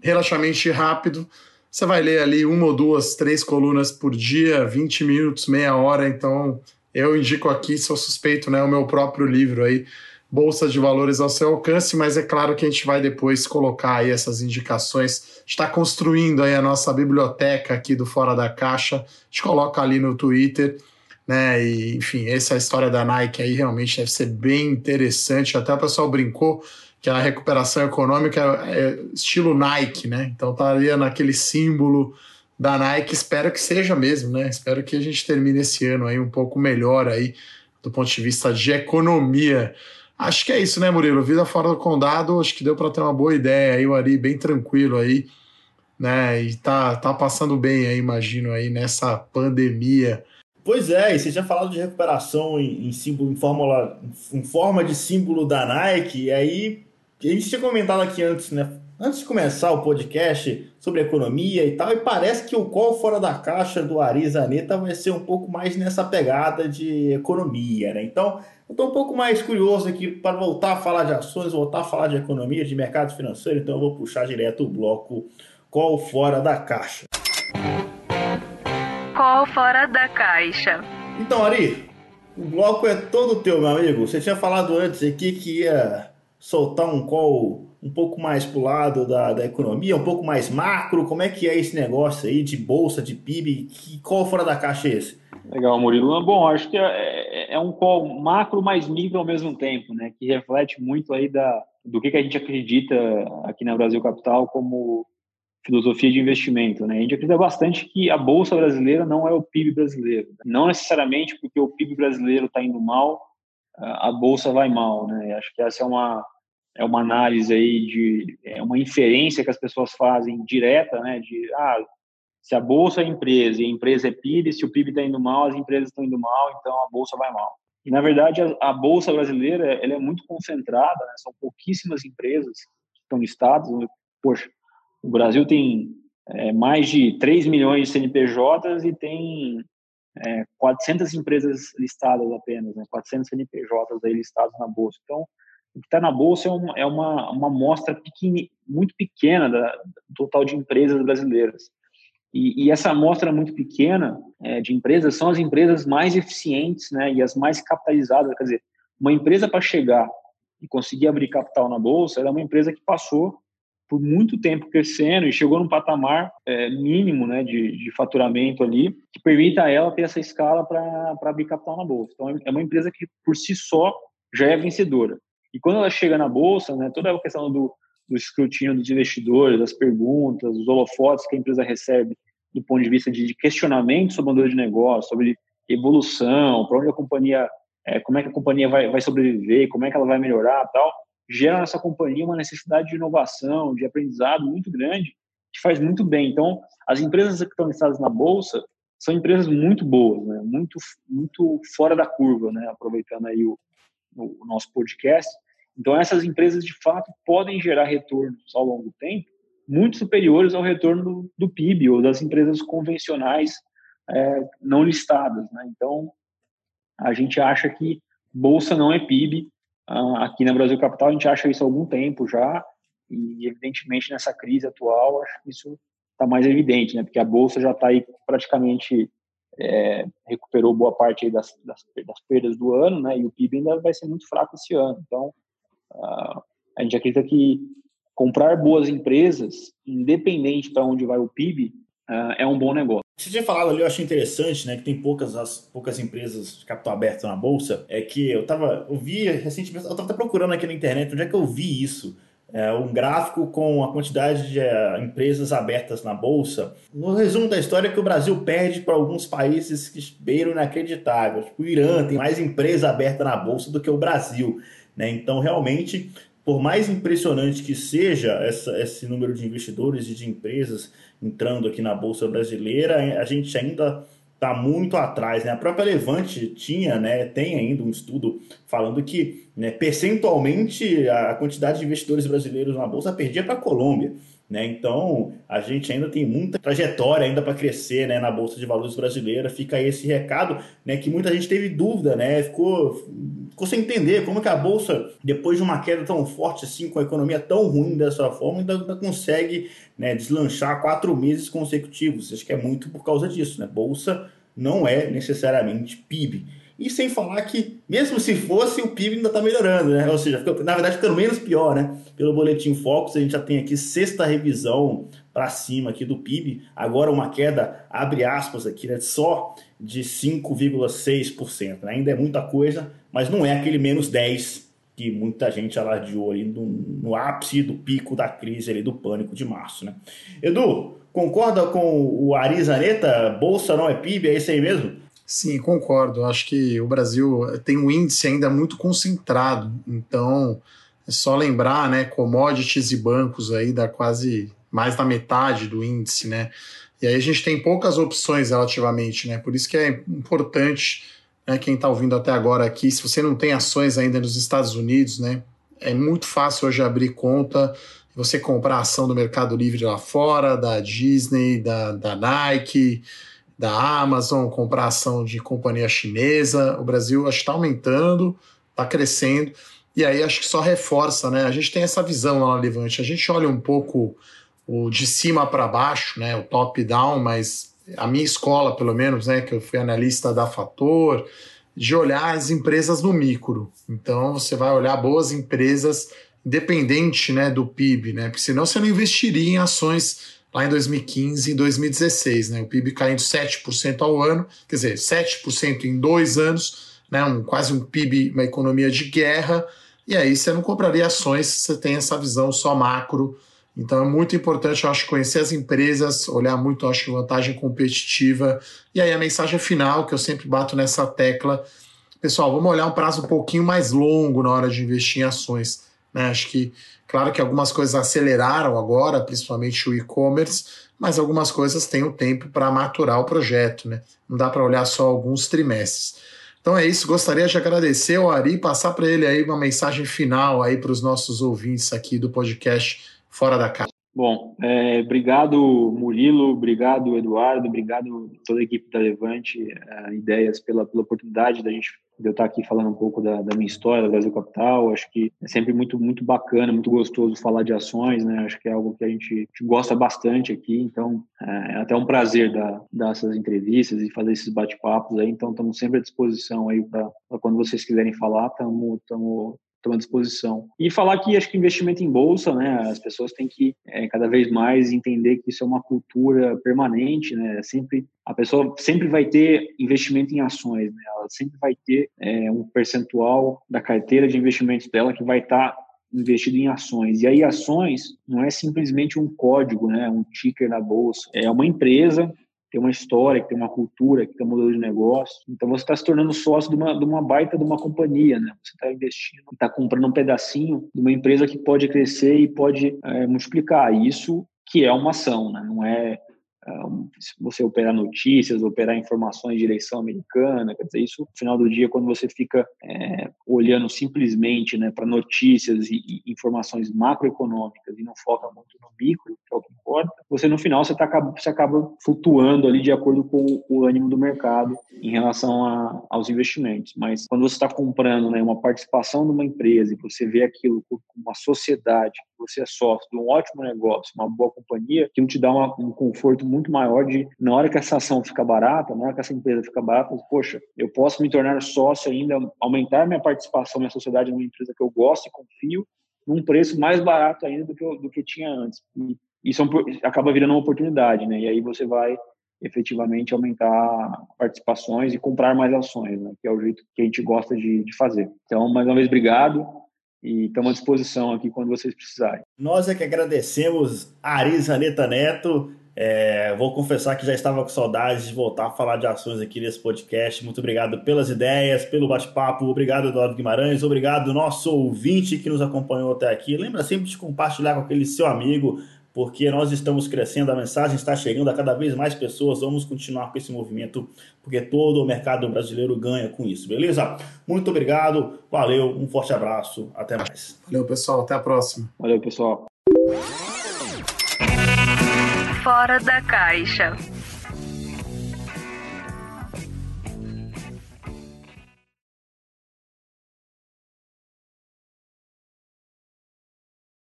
relativamente rápido. Você vai ler ali uma ou duas, três colunas por dia, 20 minutos, meia hora. Então, eu indico aqui, sou suspeito, né, o meu próprio livro aí, Bolsa de Valores ao seu alcance, mas é claro que a gente vai depois colocar aí essas indicações. Está construindo aí a nossa biblioteca aqui do Fora da Caixa. A gente coloca ali no Twitter, né? E, enfim, essa história da Nike aí realmente deve ser bem interessante. Até o pessoal brincou que a recuperação econômica é, é estilo Nike, né? Então estaria naquele símbolo da Nike, espero que seja mesmo, né? Espero que a gente termine esse ano aí um pouco melhor aí do ponto de vista de economia. Acho que é isso, né, Murilo? Vida fora do condado, acho que deu para ter uma boa ideia aí, o Ari bem tranquilo aí, né? E tá, tá passando bem aí, imagino aí nessa pandemia. Pois é, e você tinha falado de recuperação em, em símbolo, em fórmula, em forma de símbolo da Nike, e aí a gente tinha comentado aqui antes, né? Antes de começar o podcast sobre economia e tal, e parece que o call fora da caixa do Ari Zaneta vai ser um pouco mais nessa pegada de economia, né? Então, eu estou um pouco mais curioso aqui para voltar a falar de ações, voltar a falar de economia, de mercado financeiro, então eu vou puxar direto o bloco call fora da caixa. Call fora da caixa. Então, Ari, o bloco é todo teu, meu amigo. Você tinha falado antes aqui que ia soltar um call um pouco mais para o lado da, da economia, um pouco mais macro? Como é que é esse negócio aí de bolsa, de PIB? Que call fora da caixa é esse? Legal, Murilo. Bom, acho que é, é, é um call macro mais micro ao mesmo tempo, né? Que reflete muito aí da, do que, que a gente acredita aqui na Brasil Capital como filosofia de investimento. Né? A gente acredita bastante que a bolsa brasileira não é o PIB brasileiro. Não necessariamente porque o PIB brasileiro está indo mal, a bolsa vai mal. Né? Acho que essa é uma é uma análise aí de é uma inferência que as pessoas fazem direta, né, de ah, se a bolsa é empresa e a empresa é PIB, se o PIB está indo mal, as empresas estão indo mal, então a bolsa vai mal. E na verdade a, a bolsa brasileira ela é muito concentrada, né, são pouquíssimas empresas que estão listadas. Poxa, o Brasil tem é, mais de 3 milhões de CNPJs e tem é, 400 empresas listadas apenas, né, 400 CNPJs aí listados na bolsa. Então o que está na bolsa é uma, é uma, uma amostra pequeni, muito pequena da, do total de empresas brasileiras. E, e essa amostra muito pequena é, de empresas são as empresas mais eficientes né, e as mais capitalizadas. Quer dizer, uma empresa para chegar e conseguir abrir capital na bolsa, ela é uma empresa que passou por muito tempo crescendo e chegou num patamar é, mínimo né, de, de faturamento ali, que permita a ela ter essa escala para abrir capital na bolsa. Então, é uma empresa que, por si só, já é vencedora. E quando ela chega na bolsa, né, toda a questão do, do escrutínio dos investidores, das perguntas, os holofotes que a empresa recebe do ponto de vista de, de questionamento sobre o modelo de negócio, sobre evolução, para onde a companhia, é, como é que a companhia vai, vai sobreviver, como é que ela vai melhorar tal, gera nessa companhia uma necessidade de inovação, de aprendizado muito grande, que faz muito bem. Então, as empresas que estão listadas na bolsa são empresas muito boas, né? muito, muito fora da curva, né? aproveitando aí o, o nosso podcast, então, essas empresas, de fato, podem gerar retornos ao longo do tempo muito superiores ao retorno do, PIB ou das empresas convencionais é, não listadas. Né? Então, a gente acha que bolsa não é PIB. Uh, aqui na Brasil Capital, a gente acha isso há algum tempo já, e evidentemente nessa crise atual, acho que isso está mais evidente, né? porque a bolsa já está aí praticamente é, recuperou boa parte das, das, das, perdas do ano, né? E o PIB ainda vai ser muito fraco esse ano. Então, a gente acredita que comprar boas empresas, independente para onde vai o PIB, uh, é um bom negócio. Você tinha falado ali, eu achei interessante, né, que tem poucas, as, poucas empresas de capital aberto na bolsa. É que eu tava, eu vi recentemente, eu estava procurando aqui na internet onde é que eu vi isso é, um gráfico com a quantidade de é, empresas abertas na bolsa. No resumo da história, é que o Brasil perde para alguns países que beiram inacreditável. Tipo, o Irã tem mais empresa aberta na bolsa do que o Brasil. Né? Então, realmente, por mais impressionante que seja essa, esse número de investidores e de empresas entrando aqui na bolsa brasileira, a gente ainda está muito atrás. Né? A própria Levante tinha, né, tem ainda um estudo falando que né, percentualmente a quantidade de investidores brasileiros na Bolsa perdia para a Colômbia. Né? Então, a gente ainda tem muita trajetória ainda para crescer né, na Bolsa de Valores brasileira. Fica aí esse recado, né, que muita gente teve dúvida, né? ficou, ficou sem entender como que a Bolsa, depois de uma queda tão forte assim, com a economia tão ruim dessa forma, ainda, ainda consegue né, deslanchar quatro meses consecutivos. Acho que é muito por causa disso. Né? Bolsa não é necessariamente PIB. E sem falar que, mesmo se fosse, o PIB ainda está melhorando, né? Ou seja, na verdade, ficando menos pior, né? Pelo boletim Focus, a gente já tem aqui sexta revisão para cima aqui do PIB. Agora uma queda, abre aspas aqui, né? Só de 5,6%. Né? Ainda é muita coisa, mas não é aquele menos 10 que muita gente alardeou ali no, no ápice do pico da crise ali do pânico de março, né? Edu, concorda com o Ari Zaneta? Bolsa não é PIB, é isso aí mesmo? Sim, concordo. Acho que o Brasil tem um índice ainda muito concentrado. Então, é só lembrar, né, commodities e bancos aí dá quase mais da metade do índice, né? E aí a gente tem poucas opções relativamente, né? Por isso que é importante, né, quem está ouvindo até agora aqui, se você não tem ações ainda nos Estados Unidos, né, é muito fácil hoje abrir conta, você comprar ação do Mercado Livre lá fora, da Disney, da, da Nike, da Amazon, comprar ação de companhia chinesa. O Brasil acho que está aumentando, está crescendo. E aí acho que só reforça, né? A gente tem essa visão lá no Levante. A gente olha um pouco o de cima para baixo, né? O top-down, mas a minha escola, pelo menos, né? Que eu fui analista da Fator, de olhar as empresas no micro. Então você vai olhar boas empresas, independente né, do PIB, né? Porque senão você não investiria em ações lá em 2015 e 2016, né? O PIB caindo 7% ao ano, quer dizer, 7% em dois anos, né? Um, quase um PIB, uma economia de guerra, e aí você não compraria ações se você tem essa visão só macro. Então é muito importante, eu acho, conhecer as empresas, olhar muito, acho, vantagem competitiva. E aí a mensagem final, que eu sempre bato nessa tecla, pessoal, vamos olhar um prazo um pouquinho mais longo na hora de investir em ações. Né? Acho que Claro que algumas coisas aceleraram agora, principalmente o e-commerce, mas algumas coisas têm o tempo para maturar o projeto, né? Não dá para olhar só alguns trimestres. Então é isso, gostaria de agradecer ao Ari, passar para ele aí uma mensagem final aí para os nossos ouvintes aqui do podcast Fora da Casa. Bom, é, obrigado Murilo, obrigado Eduardo, obrigado toda a equipe da Levante é, Ideias pela, pela oportunidade da gente de eu estar aqui falando um pouco da, da minha história, da Brasil Capital. Acho que é sempre muito muito bacana, muito gostoso falar de ações, né? Acho que é algo que a gente, a gente gosta bastante aqui. Então é, é até um prazer dar, dar essas entrevistas e fazer esses bate-papos aí. Então estamos sempre à disposição aí para quando vocês quiserem falar, estamos estamos à disposição. E falar que acho que investimento em bolsa, né, as pessoas têm que é, cada vez mais entender que isso é uma cultura permanente, né, sempre a pessoa sempre vai ter investimento em ações, né, ela sempre vai ter é, um percentual da carteira de investimentos dela que vai estar tá investido em ações. E aí ações não é simplesmente um código, né, um ticker na bolsa, é uma empresa tem uma história, que tem uma cultura, que tem um modelo de negócio. Então você está se tornando sócio de uma, de uma baita de uma companhia, né? Você está investindo, está comprando um pedacinho de uma empresa que pode crescer e pode é, multiplicar. Isso que é uma ação, né? Não é, é você operar notícias, operar informações de direção americana, quer dizer, isso no final do dia, quando você fica é, olhando simplesmente né, para notícias e, e, informações macroeconômicas e não foca muito no micro, que é o que importa, você no final você, tá, você acaba flutuando ali de acordo com o ânimo do mercado em relação a, aos investimentos. Mas quando você está comprando né, uma participação de uma empresa e você vê aquilo como uma sociedade, você é sócio de um ótimo negócio, uma boa companhia, aquilo te dá uma, um conforto muito maior de, na hora que essa ação fica barata, na hora que essa empresa fica barata, poxa, eu posso me tornar sócio ainda, aumentar minha participação na sociedade numa empresa que eu gosto e confio, num preço mais barato ainda do que, eu, do que tinha antes. E isso é um, acaba virando uma oportunidade, né? E aí você vai efetivamente aumentar participações e comprar mais ações, né? que é o jeito que a gente gosta de, de fazer. Então, mais uma vez, obrigado e estamos à disposição aqui quando vocês precisarem. Nós é que agradecemos Arisa Neta Neto. É, vou confessar que já estava com saudades de voltar a falar de ações aqui nesse podcast. Muito obrigado pelas ideias, pelo bate-papo. Obrigado, Eduardo Guimarães. Obrigado, nosso ouvinte que nos acompanhou até aqui. Lembra sempre de compartilhar com aquele seu amigo porque nós estamos crescendo, a mensagem está chegando a cada vez mais pessoas. Vamos continuar com esse movimento, porque todo o mercado brasileiro ganha com isso, beleza? Muito obrigado, valeu, um forte abraço, até mais. Valeu, pessoal, até a próxima. Valeu, pessoal. Fora da caixa.